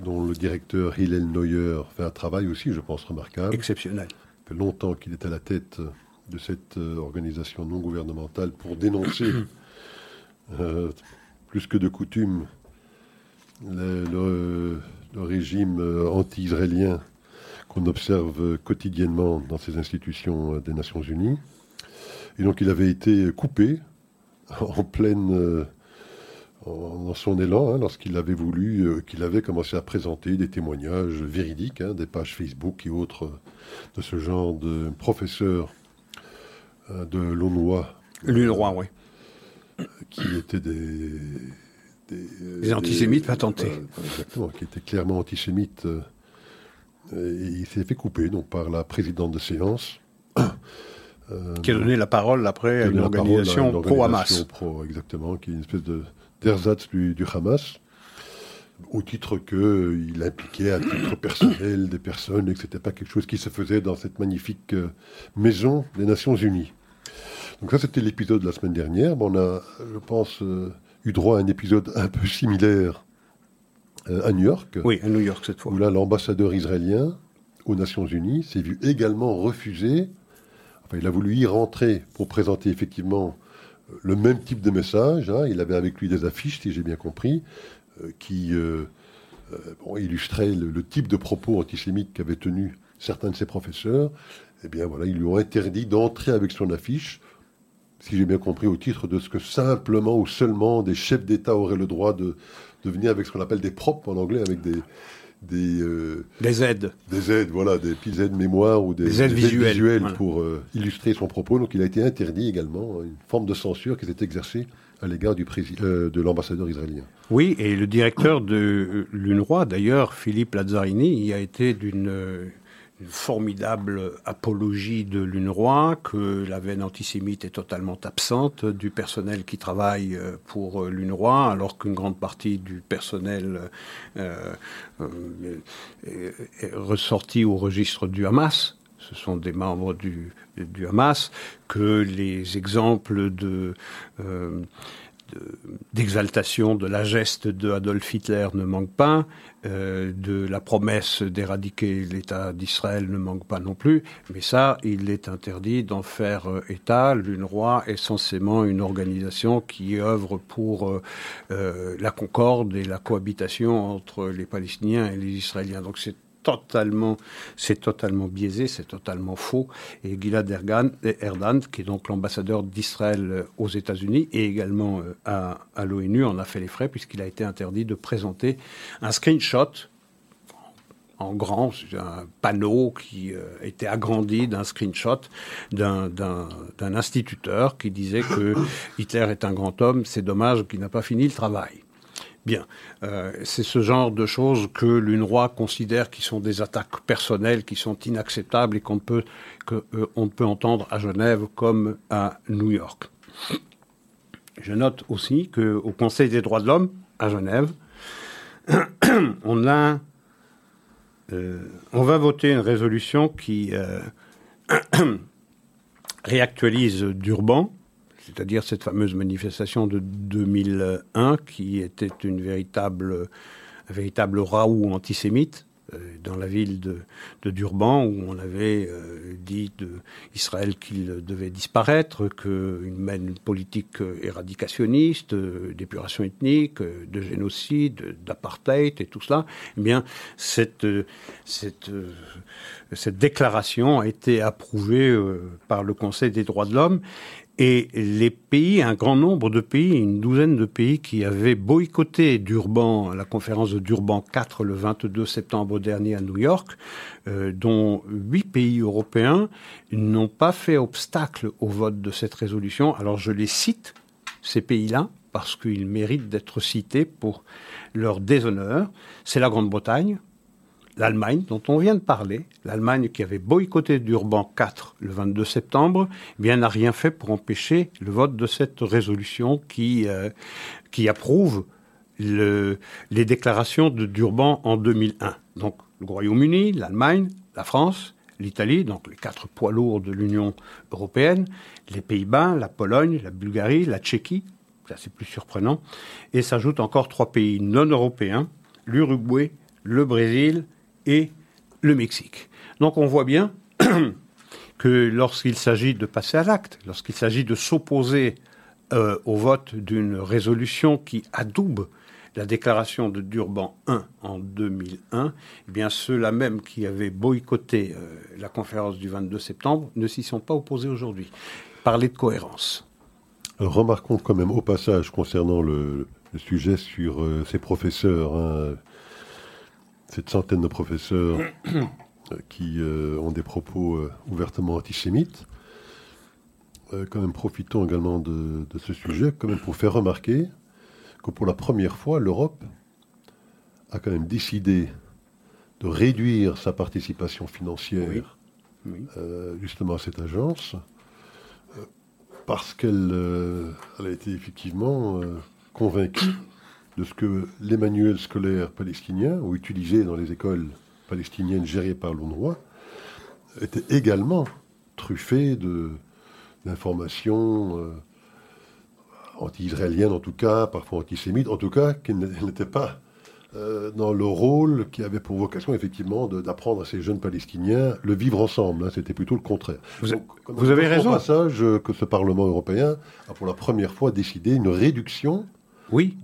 dont le directeur Hillel Neuer fait un travail aussi, je pense, remarquable. Exceptionnel. Ça fait longtemps qu'il est à la tête de cette organisation non gouvernementale pour dénoncer, plus que de coutume, le le régime euh, anti-israélien qu'on observe quotidiennement dans ces institutions euh, des Nations Unies. Et donc il avait été coupé en pleine euh, dans son élan, hein, lorsqu'il avait voulu, qu'il avait commencé à présenter des témoignages véridiques, hein, des pages Facebook et autres de ce genre de professeurs de l'ONUA. L'UNRWA, oui. Qui étaient des, des, antisémites patentés. exactement, qui étaient clairement antisémites. Euh, et il s'est fait couper donc, par la présidente de séance. Euh, qui a donné la parole après à une organisation pro-Hamas. Pro, exactement, qui est une espèce de d'ersatz du, du, Hamas, au titre qu'il impliquait à titre personnel des personnes et que ce n'était pas quelque chose qui se faisait dans cette magnifique euh, maison des Nations Unies. Donc ça, c'était l'épisode de la semaine dernière. Bon, on a, je pense, eu droit à un épisode un peu similaire euh, à New York. Oui, à New York cette fois. Où là, l'ambassadeur israélien aux Nations Unies s'est vu également refuser. Enfin, il a voulu y rentrer pour présenter effectivement euh, le même type de message. Hein. Il avait avec lui des affiches, si j'ai bien compris, euh, qui illustraient le, type de propos antisémites qu'avaient tenus certains de ses professeurs. Eh bien voilà, ils lui ont interdit d'entrer avec son affiche si j'ai bien compris, au titre de ce que simplement ou seulement des chefs d'État auraient le droit de, de venir avec ce qu'on appelle des propres en anglais, avec des, des, euh, des aides. Des aides, voilà, des petites aides mémoire ou des, aides visuelles, pour euh, illustrer son propos. Donc il a été interdit également, hein, une forme de censure qui s'est exercée à l'égard du euh, de l'ambassadeur israélien. Oui, et le directeur de l'UNRWA, d'ailleurs, Philippe Lazzarini, y a été d'une formidable apologie de l'UNRWA, que la veine antisémite est totalement absente du personnel qui travaille euh, pour euh, l'UNRWA, alors qu'une grande partie du personnel euh, est ressorti au registre du Hamas. Ce sont des membres du Hamas, que les exemples de d'exaltation de, la geste de Adolf Hitler ne manque pas, euh, de la promesse d'éradiquer l'État d'Israël ne manque pas non plus, mais ça, il est interdit d'en faire euh, État. L'UNRWA est censément une organisation qui œuvre pour euh, la concorde et la cohabitation entre les Palestiniens et les Israéliens. Donc c'est c'est totalement biaisé, c'est totalement faux. Et Gilad Erdan, qui est donc l'ambassadeur d'Israël aux États-Unis et également à, à l'ONU, en a fait les frais puisqu'il a été interdit de présenter un screenshot en grand, un panneau qui euh, était agrandi d'un screenshot d'un instituteur qui disait que Hitler est un grand homme, c'est dommage qu'il n'a pas fini le travail. Bien, euh, c'est ce genre de choses que l'UNRWA considère qui sont des attaques personnelles, qui sont inacceptables et qu'on peut, euh, peut entendre à Genève comme à New York. Je note aussi qu'au Conseil des droits de l'homme, à Genève, on a euh, on va voter une résolution qui réactualise Durban, c'est-à-dire cette fameuse manifestation de 2001 qui était une véritable, un véritable raout antisémite euh, dans la ville de, Durban où on avait euh, dit d'Israël qu'il devait disparaître, qu'il mène une politique euh, éradicationniste, d'épuration ethnique, de génocide, d'apartheid et tout cela, eh bien cette, cette, cette déclaration a été approuvée par le Conseil des droits de l'homme et les pays, un grand nombre de pays, une douzaine de pays qui avaient boycotté Durban, la conférence de Durban 4 le 22 septembre dernier à New York, euh, dont huit pays européens n'ont pas fait obstacle au vote de cette résolution. Alors je les cite, ces pays-là, parce qu'ils méritent d'être cités pour leur déshonneur. C'est la Grande-Bretagne, l'Allemagne, dont on vient de parler, l'Allemagne qui avait boycotté Durban 4 le 22 septembre, eh n'a rien fait pour empêcher le vote de cette résolution qui, euh, qui approuve le, les déclarations de Durban en 2001. Donc le Royaume-Uni, l'Allemagne, la France, l'Italie, donc les quatre poids lourds de l'Union européenne, les Pays-Bas, la Pologne, la Bulgarie, la Tchéquie, ça c'est plus surprenant, et s'ajoutent encore trois pays non européens, l'Uruguay, le Brésil et le Mexique. Donc on voit bien que lorsqu'il s'agit de passer à l'acte, lorsqu'il s'agit de s'opposer euh, au vote d'une résolution qui adoube la déclaration de Durban 1 en 2001, eh bien ceux-là même qui avaient boycotté euh, la conférence du 22 septembre ne s'y sont pas opposés aujourd'hui. Parler de cohérence. remarquons quand même au passage concernant le, sujet sur euh, ces professeurs. Hein, cette centaine de professeurs euh, qui euh, ont des propos euh, ouvertement antisémites. quand même, profitons également de, ce sujet, quand même pour faire remarquer que pour la première fois, l'Europe a quand même décidé de réduire sa participation financière justement à cette agence, parce qu'elle a été effectivement convaincue de ce que les manuels scolaires palestiniens ou utilisés dans les écoles palestiniennes gérées par l'UNRWA étaient également truffés d'informations euh, anti-israéliennes en tout cas, parfois antisémites, en tout cas qu'elles n'étaient pas euh, dans le rôle qui avait pour vocation effectivement d'apprendre à ces jeunes Palestiniens le vivre ensemble. Hein. C'était plutôt le contraire. Vous, avez raison. Passage que ce Parlement européen a pour la première fois décidé une réduction oui,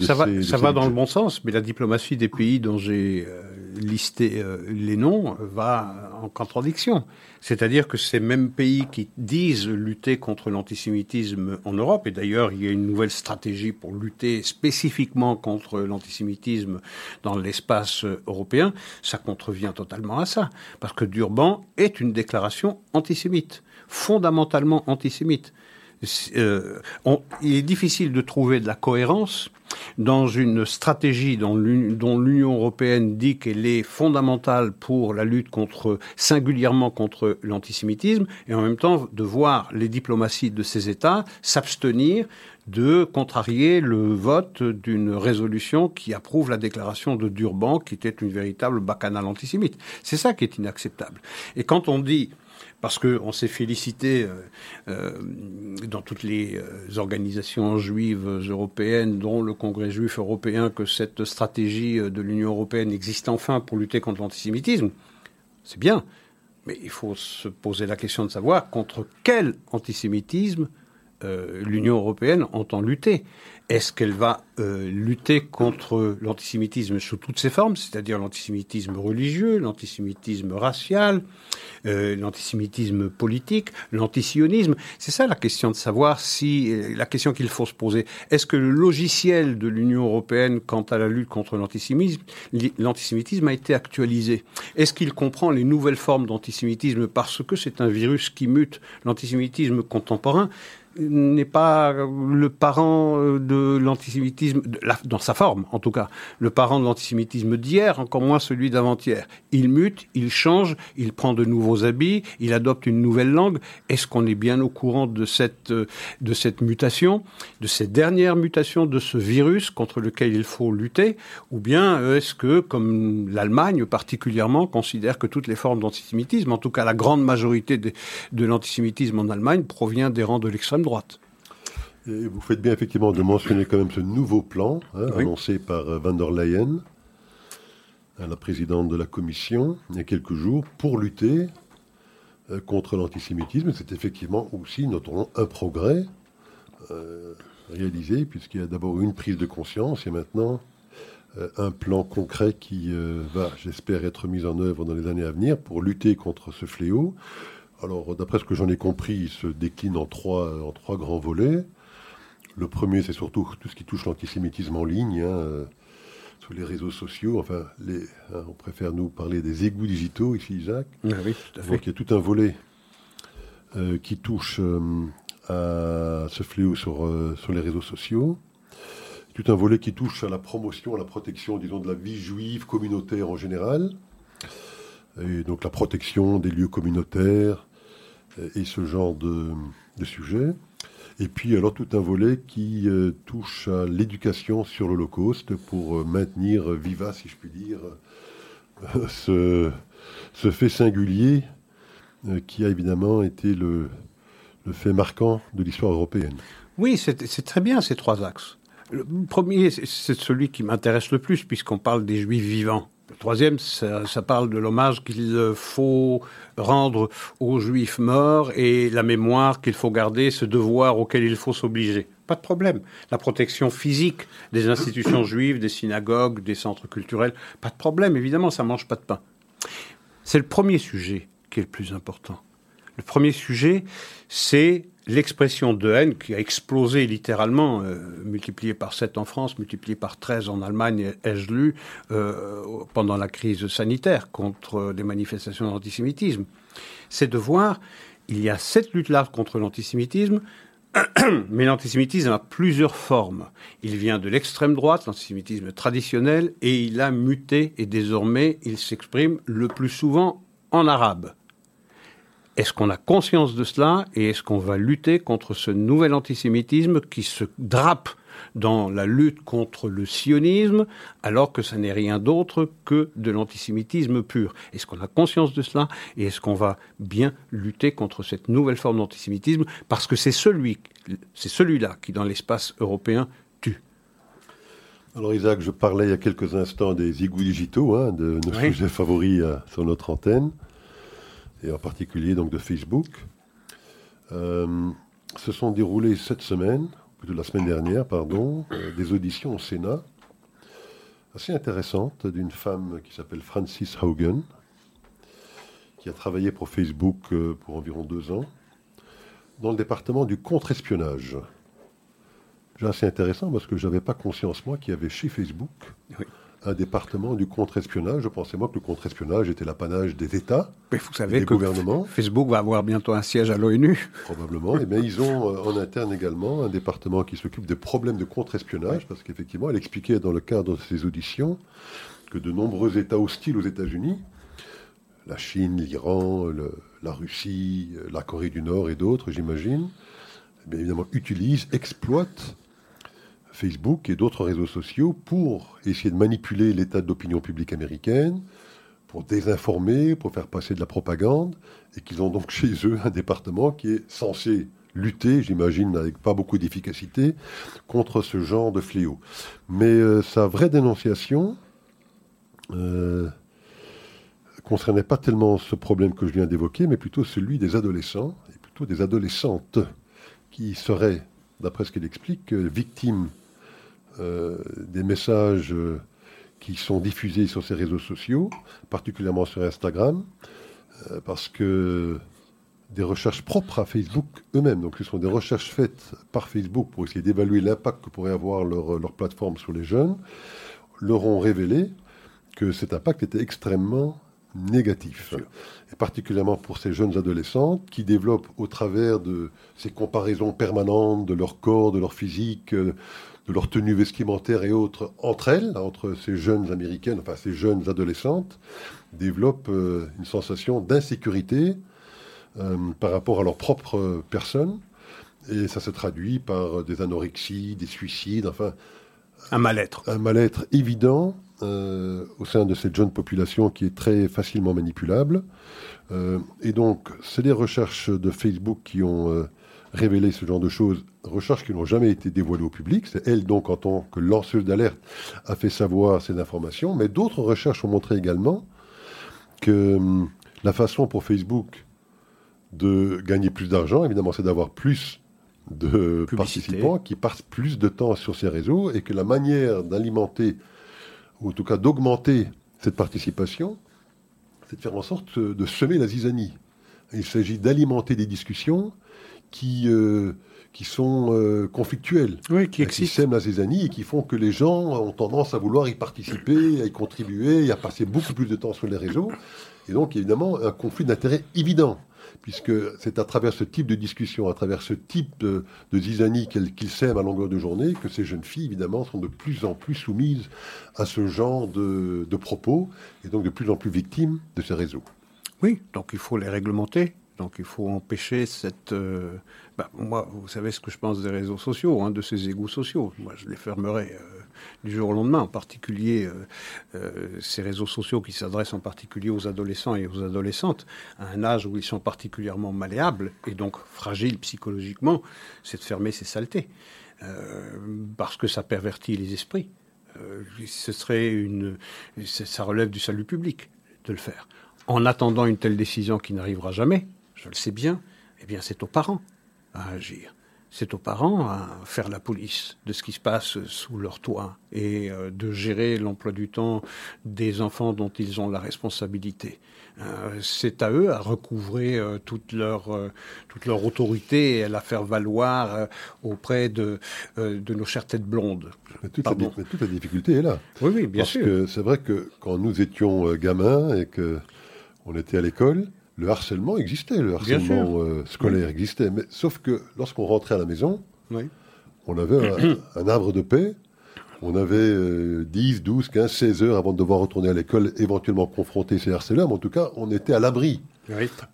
ça va, ça va dans le bon sens, mais la diplomatie des pays dont j'ai euh, listé euh, les noms va en contradiction. C'est-à-dire que ces mêmes pays qui disent lutter contre l'antisémitisme en Europe, et d'ailleurs il y a une nouvelle stratégie pour lutter spécifiquement contre l'antisémitisme dans l'espace européen, ça contrevient totalement à ça, parce que Durban est une déclaration antisémite, fondamentalement antisémite. Euh, il est difficile de trouver de la cohérence dans une stratégie dont l'Union européenne dit qu'elle est fondamentale pour la lutte contre, singulièrement contre l'antisémitisme, et en même temps de voir les diplomaties de ces États s'abstenir de contrarier le vote d'une résolution qui approuve la déclaration de Durban, qui était une véritable bacchanale antisémite. C'est ça qui est inacceptable. Et quand on dit parce qu'on s'est félicité euh, euh, dans toutes les euh, organisations juives européennes, dont le Congrès juif européen, que cette stratégie de l'Union européenne existe enfin pour lutter contre l'antisémitisme. C'est bien, mais il faut se poser la question de savoir contre quel antisémitisme l'Union européenne entend lutter. Est-ce qu'elle va euh, lutter contre l'antisémitisme sous toutes ses formes, c'est-à-dire l'antisémitisme religieux, l'antisémitisme racial, euh, l'antisémitisme politique, l'antisionisme? C'est ça la question de savoir si la question qu'il faut se poser. Est-ce que le logiciel de l'Union européenne quant à la lutte contre l'antisémitisme a été actualisé? Est-ce qu'il comprend les nouvelles formes d'antisémitisme parce que c'est un virus qui mute L'antisémitisme contemporain, n'est pas le parent euh, de l'antisémitisme, dans sa forme en tout cas, le parent de l'antisémitisme d'hier, encore moins celui d'avant-hier. Il mute, il change, il prend de nouveaux habits, il adopte une nouvelle langue. Est-ce qu'on est bien au courant de cette, euh, mutation, de cette dernière mutation de ce virus contre lequel il faut lutter? Ou bien euh, est-ce que, comme l'Allemagne particulièrement, considère que toutes les formes d'antisémitisme, en tout cas la grande majorité de, de l'antisémitisme en Allemagne, provient des rangs de l'extrême droite. Et vous faites bien effectivement de mentionner quand même ce nouveau plan hein, annoncé par euh, van der Leyen, la présidente de la Commission, il y a quelques jours, pour lutter euh, contre l'antisémitisme. C'est effectivement aussi, notons un progrès euh, réalisé, puisqu'il y a d'abord une prise de conscience et maintenant un plan concret qui va, j'espère, être mis en œuvre dans les années à venir pour lutter contre ce fléau. Alors, d'après ce que j'en ai compris, il se décline en trois, en trois grands volets. Le premier, c'est surtout tout ce qui touche l'antisémitisme en ligne, hein, euh, sur les réseaux sociaux. Enfin, les, hein, on préfère nous parler des égouts digitaux ici, Jacques. Ah oui, tout à fait. Donc, il y a tout un volet euh, qui touche euh, à ce fléau sur, sur les réseaux sociaux. Tout un volet qui touche à la promotion, à la protection, disons, de la vie juive communautaire en général. Et donc la protection des lieux communautaires, et ce genre de, sujets. Et puis alors tout un volet qui euh, touche à l'éducation sur l'Holocauste pour euh, maintenir viva, si je puis dire, euh, ce, fait singulier qui a évidemment été le, le fait marquant de l'histoire européenne. Oui, c'est très bien ces trois axes. Le premier, c'est celui qui m'intéresse le plus puisqu'on parle des juifs vivants. Le troisième, ça, parle de l'hommage qu'il faut rendre aux juifs morts et la mémoire qu'il faut garder, ce devoir auquel il faut s'obliger. Pas de problème. La protection physique des institutions juives, des synagogues, des centres culturels, pas de problème, évidemment, ça mange pas de pain. C'est le premier sujet qui est le plus important. Le premier sujet, c'est l'expression de haine qui a explosé littéralement, euh, multipliée par 7 en France, multipliée par 13 en Allemagne, ai-je lu, euh, pendant la crise sanitaire contre des manifestations d'antisémitisme. C'est de voir, il y a cette lutte-là contre l'antisémitisme, mais l'antisémitisme a plusieurs formes. Il vient de l'extrême droite, l'antisémitisme traditionnel, et il a muté, et désormais il s'exprime le plus souvent en arabe. Est-ce qu'on a conscience de cela et est-ce qu'on va lutter contre ce nouvel antisémitisme qui se drape dans la lutte contre le sionisme alors que ça n'est rien d'autre que de l'antisémitisme pur? Est-ce qu'on a conscience de cela et est-ce qu'on va bien lutter contre cette nouvelle forme d'antisémitisme parce que c'est celui, c'est celui-là qui dans l'espace européen tue? Alors Isaac, je parlais il y a quelques instants des égouts digitaux, hein, de nos sujets favoris sur notre antenne et en particulier donc de Facebook, euh, se sont déroulées cette semaine, plutôt la semaine dernière, pardon, euh, des auditions au Sénat assez intéressantes d'une femme qui s'appelle Francis Haugen, qui a travaillé pour Facebook euh, pour environ deux ans, dans le département du contre-espionnage. C'est assez intéressant parce que je n'avais pas conscience, moi, qu'il y avait chez Facebook un département du contre-espionnage. Je pensais moi que le contre-espionnage était l'apanage des États, Mais vous savez des que gouvernements. Facebook va avoir bientôt un siège à l'ONU. Probablement. Et eh bien ils ont euh, en interne également un département qui s'occupe des problèmes de contre-espionnage, parce qu'effectivement, elle expliquait dans le cadre de ses auditions que de nombreux États hostiles aux États-Unis, la Chine, l'Iran, la Russie, la Corée du Nord et d'autres, j'imagine, eh bien évidemment utilisent, exploitent Facebook et d'autres réseaux sociaux pour essayer de manipuler l'état d'opinion publique américaine, pour désinformer, pour faire passer de la propagande, et qu'ils ont donc chez eux un département qui est censé lutter, j'imagine, avec pas beaucoup d'efficacité, contre ce genre de fléau. Mais euh, sa vraie dénonciation euh, concernait pas tellement ce problème que je viens d'évoquer, mais plutôt celui des adolescents, et plutôt des adolescentes qui seraient, d'après ce qu'elle explique, victimes des messages qui sont diffusés sur ces réseaux sociaux, particulièrement sur Instagram, parce que des recherches propres à Facebook eux-mêmes. Donc ce sont des recherches faites par Facebook pour essayer d'évaluer l'impact que pourrait avoir leur, leur, plateforme sur les jeunes, leur ont révélé que cet impact était extrêmement négatif. Et particulièrement pour ces jeunes adolescentes qui développent au travers de ces comparaisons permanentes de leur corps, de leur physique, de leur tenue vestimentaire et autres entre elles, entre ces jeunes américaines, enfin ces jeunes adolescentes, développent euh, une sensation d'insécurité, euh, par rapport à leur propre personne. Et ça se traduit par des anorexies, des suicides, enfin. Un mal-être. Un mal-être évident euh, au sein de cette jeune population qui est très facilement manipulable. Et donc, c'est des recherches de Facebook qui ont révélé ce genre de choses, recherches qui n'ont jamais été dévoilées au public. C'est elle, donc, en tant que lanceuse d'alerte, a fait savoir ces informations. Mais d'autres recherches ont montré également que hum, la façon pour Facebook de gagner plus d'argent, évidemment, c'est d'avoir plus de participants qui passent plus de temps sur ces réseaux et que la manière d'alimenter, ou en tout cas d'augmenter cette participation, c'est de faire en sorte de semer la zizanie. Il s'agit d'alimenter des discussions qui, euh, qui sont euh, conflictuelles, oui, qui, qui sèment la zizanie et qui font que les gens ont tendance à vouloir y participer, à y contribuer, et à passer beaucoup plus de temps sur les réseaux. Et donc, évidemment, un conflit d'intérêts évident puisque c'est à travers ce type de discussion, à travers ce type de, de zizanie qu'ils s'aiment à longueur de journée, que ces jeunes filles, évidemment, sont de plus en plus soumises à ce genre de, propos, et donc de plus en plus victimes de ces réseaux. Oui, donc il faut les réglementer, donc il faut empêcher cette... Euh, bah, moi, vous savez ce que je pense des réseaux sociaux, hein, de ces égouts sociaux. Moi, je les fermerai. Euh, du jour au lendemain, en particulier euh, ces réseaux sociaux qui s'adressent en particulier aux adolescents et aux adolescentes, à un âge où ils sont particulièrement malléables et donc fragiles psychologiquement, c'est de fermer ces saletés. Parce que ça pervertit les esprits. ce serait une, ça relève du salut public de le faire. En attendant une telle décision qui n'arrivera jamais, je le sais bien, eh bien c'est aux parents à agir c'est aux parents à faire la police de ce qui se passe sous leur toit et euh, de gérer l'emploi du temps des enfants dont ils ont la responsabilité. Euh, c'est à eux à recouvrer euh, toute, leur, toute leur autorité et à la faire valoir auprès de, de nos chères têtes blondes. Mais toute, la, toute, la, difficulté est là. Oui, oui, bien sûr. Parce que c'est vrai que quand nous étions gamins et que on était à l'école, le harcèlement existait, le harcèlement euh, scolaire existait. Mais, sauf que lorsqu'on rentrait à la maison, on avait un, arbre de paix. On avait 10, 12, 15, 16 heures avant de devoir retourner à l'école, éventuellement confronter ces harceleurs. Mais en tout cas, on était à l'abri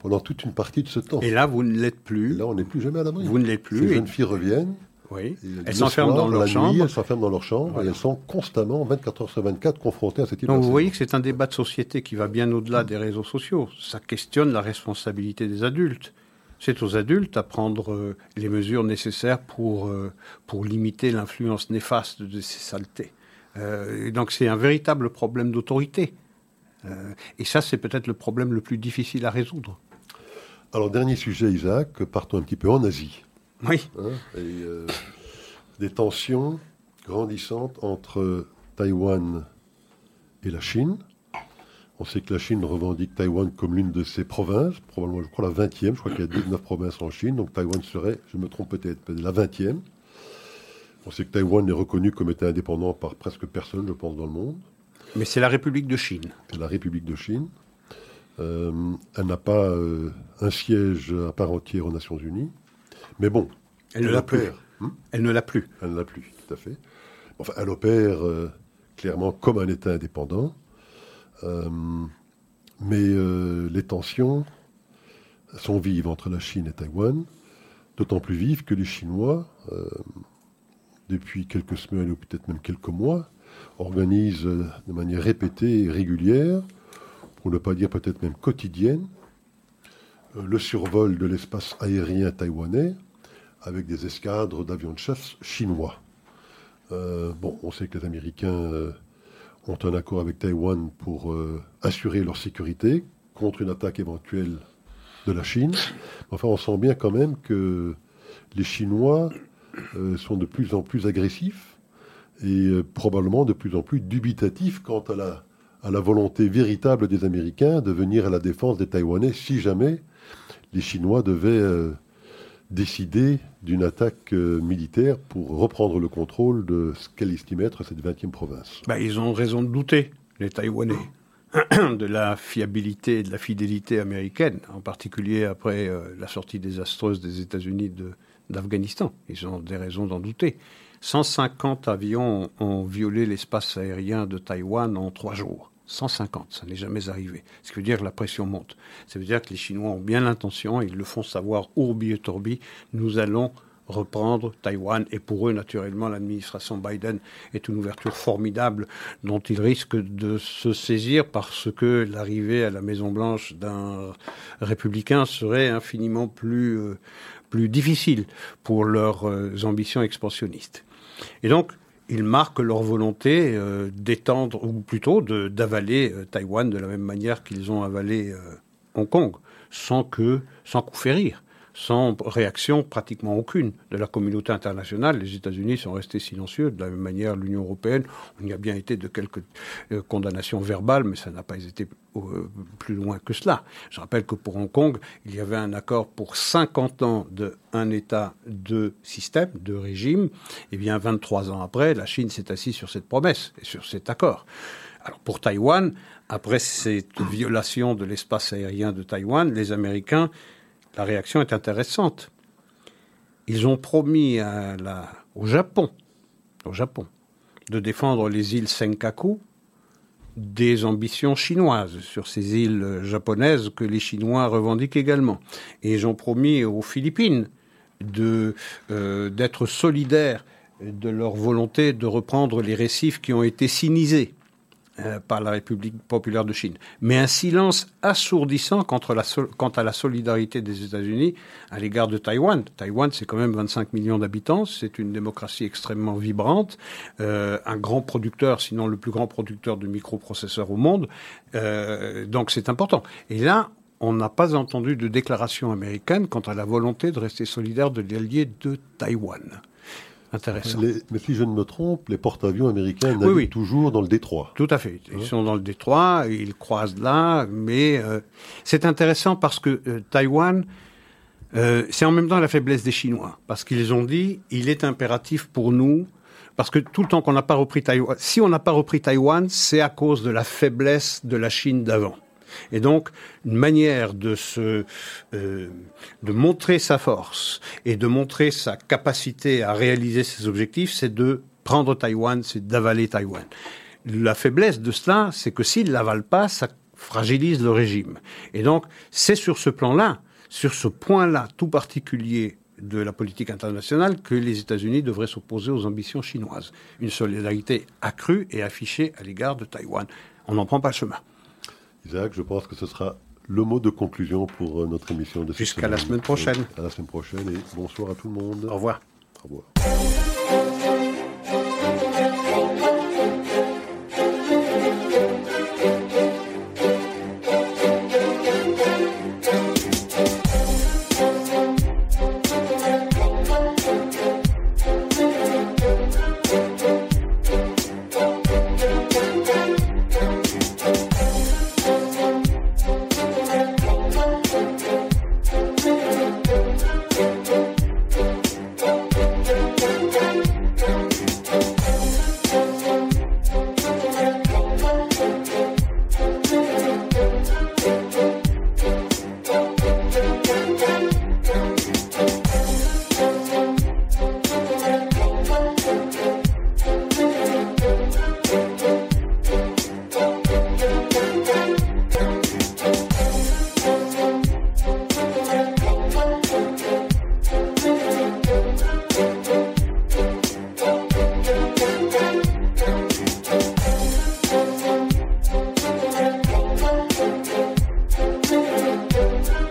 pendant toute une partie de ce temps. Et là, vous ne l'êtes plus. là, on n'est plus jamais à l'abri. Vous ne l'êtes plus. Ces jeunes filles reviennent. Oui. Elles s'enferment dans leur chambre. elles s'enferment dans leur chambre et elles sont constamment, 24 heures sur 24, confrontées à cette situation. Donc vous voyez que c'est un débat de société qui va bien au-delà des réseaux sociaux. Ça questionne la responsabilité des adultes. C'est aux adultes à prendre euh, les mesures nécessaires pour, euh, pour limiter l'influence néfaste de ces saletés. Euh, donc c'est un véritable problème d'autorité. et ça, c'est peut-être le problème le plus difficile à résoudre. Alors, dernier sujet, Isaac, partons un petit peu en Asie. Oui. Hein, et, euh, des tensions grandissantes entre Taïwan et la Chine. On sait que la Chine revendique Taïwan comme l'une de ses provinces, probablement, je crois, la 20e. Je crois qu'il y a 19 provinces en Chine, donc Taïwan serait, je me trompe peut-être, la 20e. On sait que Taïwan est reconnu comme étant indépendant par presque personne, je pense, dans le monde. Mais c'est la République de Chine. C'est la République de Chine. Euh, elle n'a pas euh, un siège à part entière aux Nations Unies. Mais bon. Elle, ne l'a plus. Hmm elle ne l'a plus. Elle ne l'a plus, tout à fait. Enfin, elle opère euh, clairement comme un État indépendant. Euh, mais euh, les tensions sont vives entre la Chine et Taïwan, d'autant plus vives que les Chinois, depuis quelques semaines ou peut-être même quelques mois, organisent de manière répétée et régulière, pour ne pas dire peut-être même quotidienne, le survol de l'espace aérien taïwanais avec des escadres d'avions de chasse chinois. Euh, bon, on sait que les Américains euh, ont un accord avec Taïwan pour euh, assurer leur sécurité contre une attaque éventuelle de la Chine. Enfin, on sent bien quand même que les Chinois euh, sont de plus en plus agressifs et euh, probablement de plus en plus dubitatifs quant à la, à la volonté véritable des Américains de venir à la défense des Taïwanais si jamais les Chinois devaient euh, décider d'une attaque militaire pour reprendre le contrôle de ce qu'elle estime être cette 20e province. Bah, ils ont raison de douter, les Taïwanais. de la fiabilité et de la fidélité américaine, en particulier après euh, la sortie désastreuse des États-Unis d'Afghanistan. Ils ont des raisons d'en douter. 150 avions ont violé l'espace aérien de Taïwan en trois jours. 150, ça n'est jamais arrivé. Ce qui veut dire que la pression monte. Ça veut dire que les Chinois ont bien l'intention, ils le font savoir ourbi et torbi, nous allons reprendre Taïwan. Et pour eux, naturellement, l'administration Biden est une ouverture formidable dont ils risquent de se saisir parce que l'arrivée à la Maison-Blanche d'un républicain serait infiniment plus, euh, plus difficile pour leurs euh, ambitions expansionnistes. Et donc, ils marquent leur volonté euh, d'étendre, ou plutôt d'avaler Taïwan de la même manière qu'ils ont avalé Hong Kong, sans que, sans coup férir sans réaction pratiquement aucune de la communauté internationale. Les États-Unis sont restés silencieux. De la même manière, l'Union européenne, on y a bien été de quelques euh, condamnations verbales, mais ça n'a pas été euh, plus loin que cela. Je rappelle que pour Hong Kong, il y avait un accord pour 50 ans de un État, deux systèmes, deux régimes. Et bien, 23 ans après, la Chine s'est assise sur cette promesse et sur cet accord. Alors pour Taïwan, après cette violation de l'espace aérien de Taïwan, les Américains la réaction est intéressante. Ils ont promis au Japon, de défendre les îles Senkaku des ambitions chinoises sur ces îles japonaises que les Chinois revendiquent également. Et ils ont promis aux Philippines euh, d'être solidaires de leur volonté de reprendre les récifs qui ont été sinisés euh, par la République populaire de Chine. Mais un silence assourdissant quant à la, solidarité des États-Unis à l'égard de Taïwan. Taïwan, c'est quand même 25 millions d'habitants, c'est une démocratie extrêmement vibrante, euh, un grand producteur, sinon le plus grand producteur de microprocesseurs au monde. Euh, donc c'est important. Et là, on n'a pas entendu de déclaration américaine quant à la volonté de rester solidaire de l'allié de Taïwan. Mais si je ne me trompe, les porte-avions américains naviguent toujours dans le détroit. Tout à fait. Ils hein? sont dans le détroit, ils croisent là, mais euh, c'est intéressant parce que euh, Taïwan, euh, c'est en même temps la faiblesse des Chinois, parce qu'ils ont dit, il est impératif pour nous, parce que tout le temps qu'on n'a pas repris Taïwan, si on n'a pas repris Taïwan, c'est à cause de la faiblesse de la Chine d'avant. Et donc, une manière euh, de montrer sa force et de montrer sa capacité à réaliser ses objectifs, c'est de prendre Taïwan, c'est d'avaler Taïwan. La faiblesse de cela, c'est que s'il l'avale pas, ça fragilise le régime. Et donc, c'est sur ce plan-là, sur ce point-là tout particulier de la politique internationale que les États-Unis devraient s'opposer aux ambitions chinoises. Une solidarité accrue et affichée à l'égard de Taïwan. On n'en prend pas le chemin. Isaac, je pense que ce sera le mot de conclusion pour euh, notre émission de Jusqu'à la semaine prochaine. À la semaine prochaine et bonsoir à tout le monde. Au revoir. Au revoir.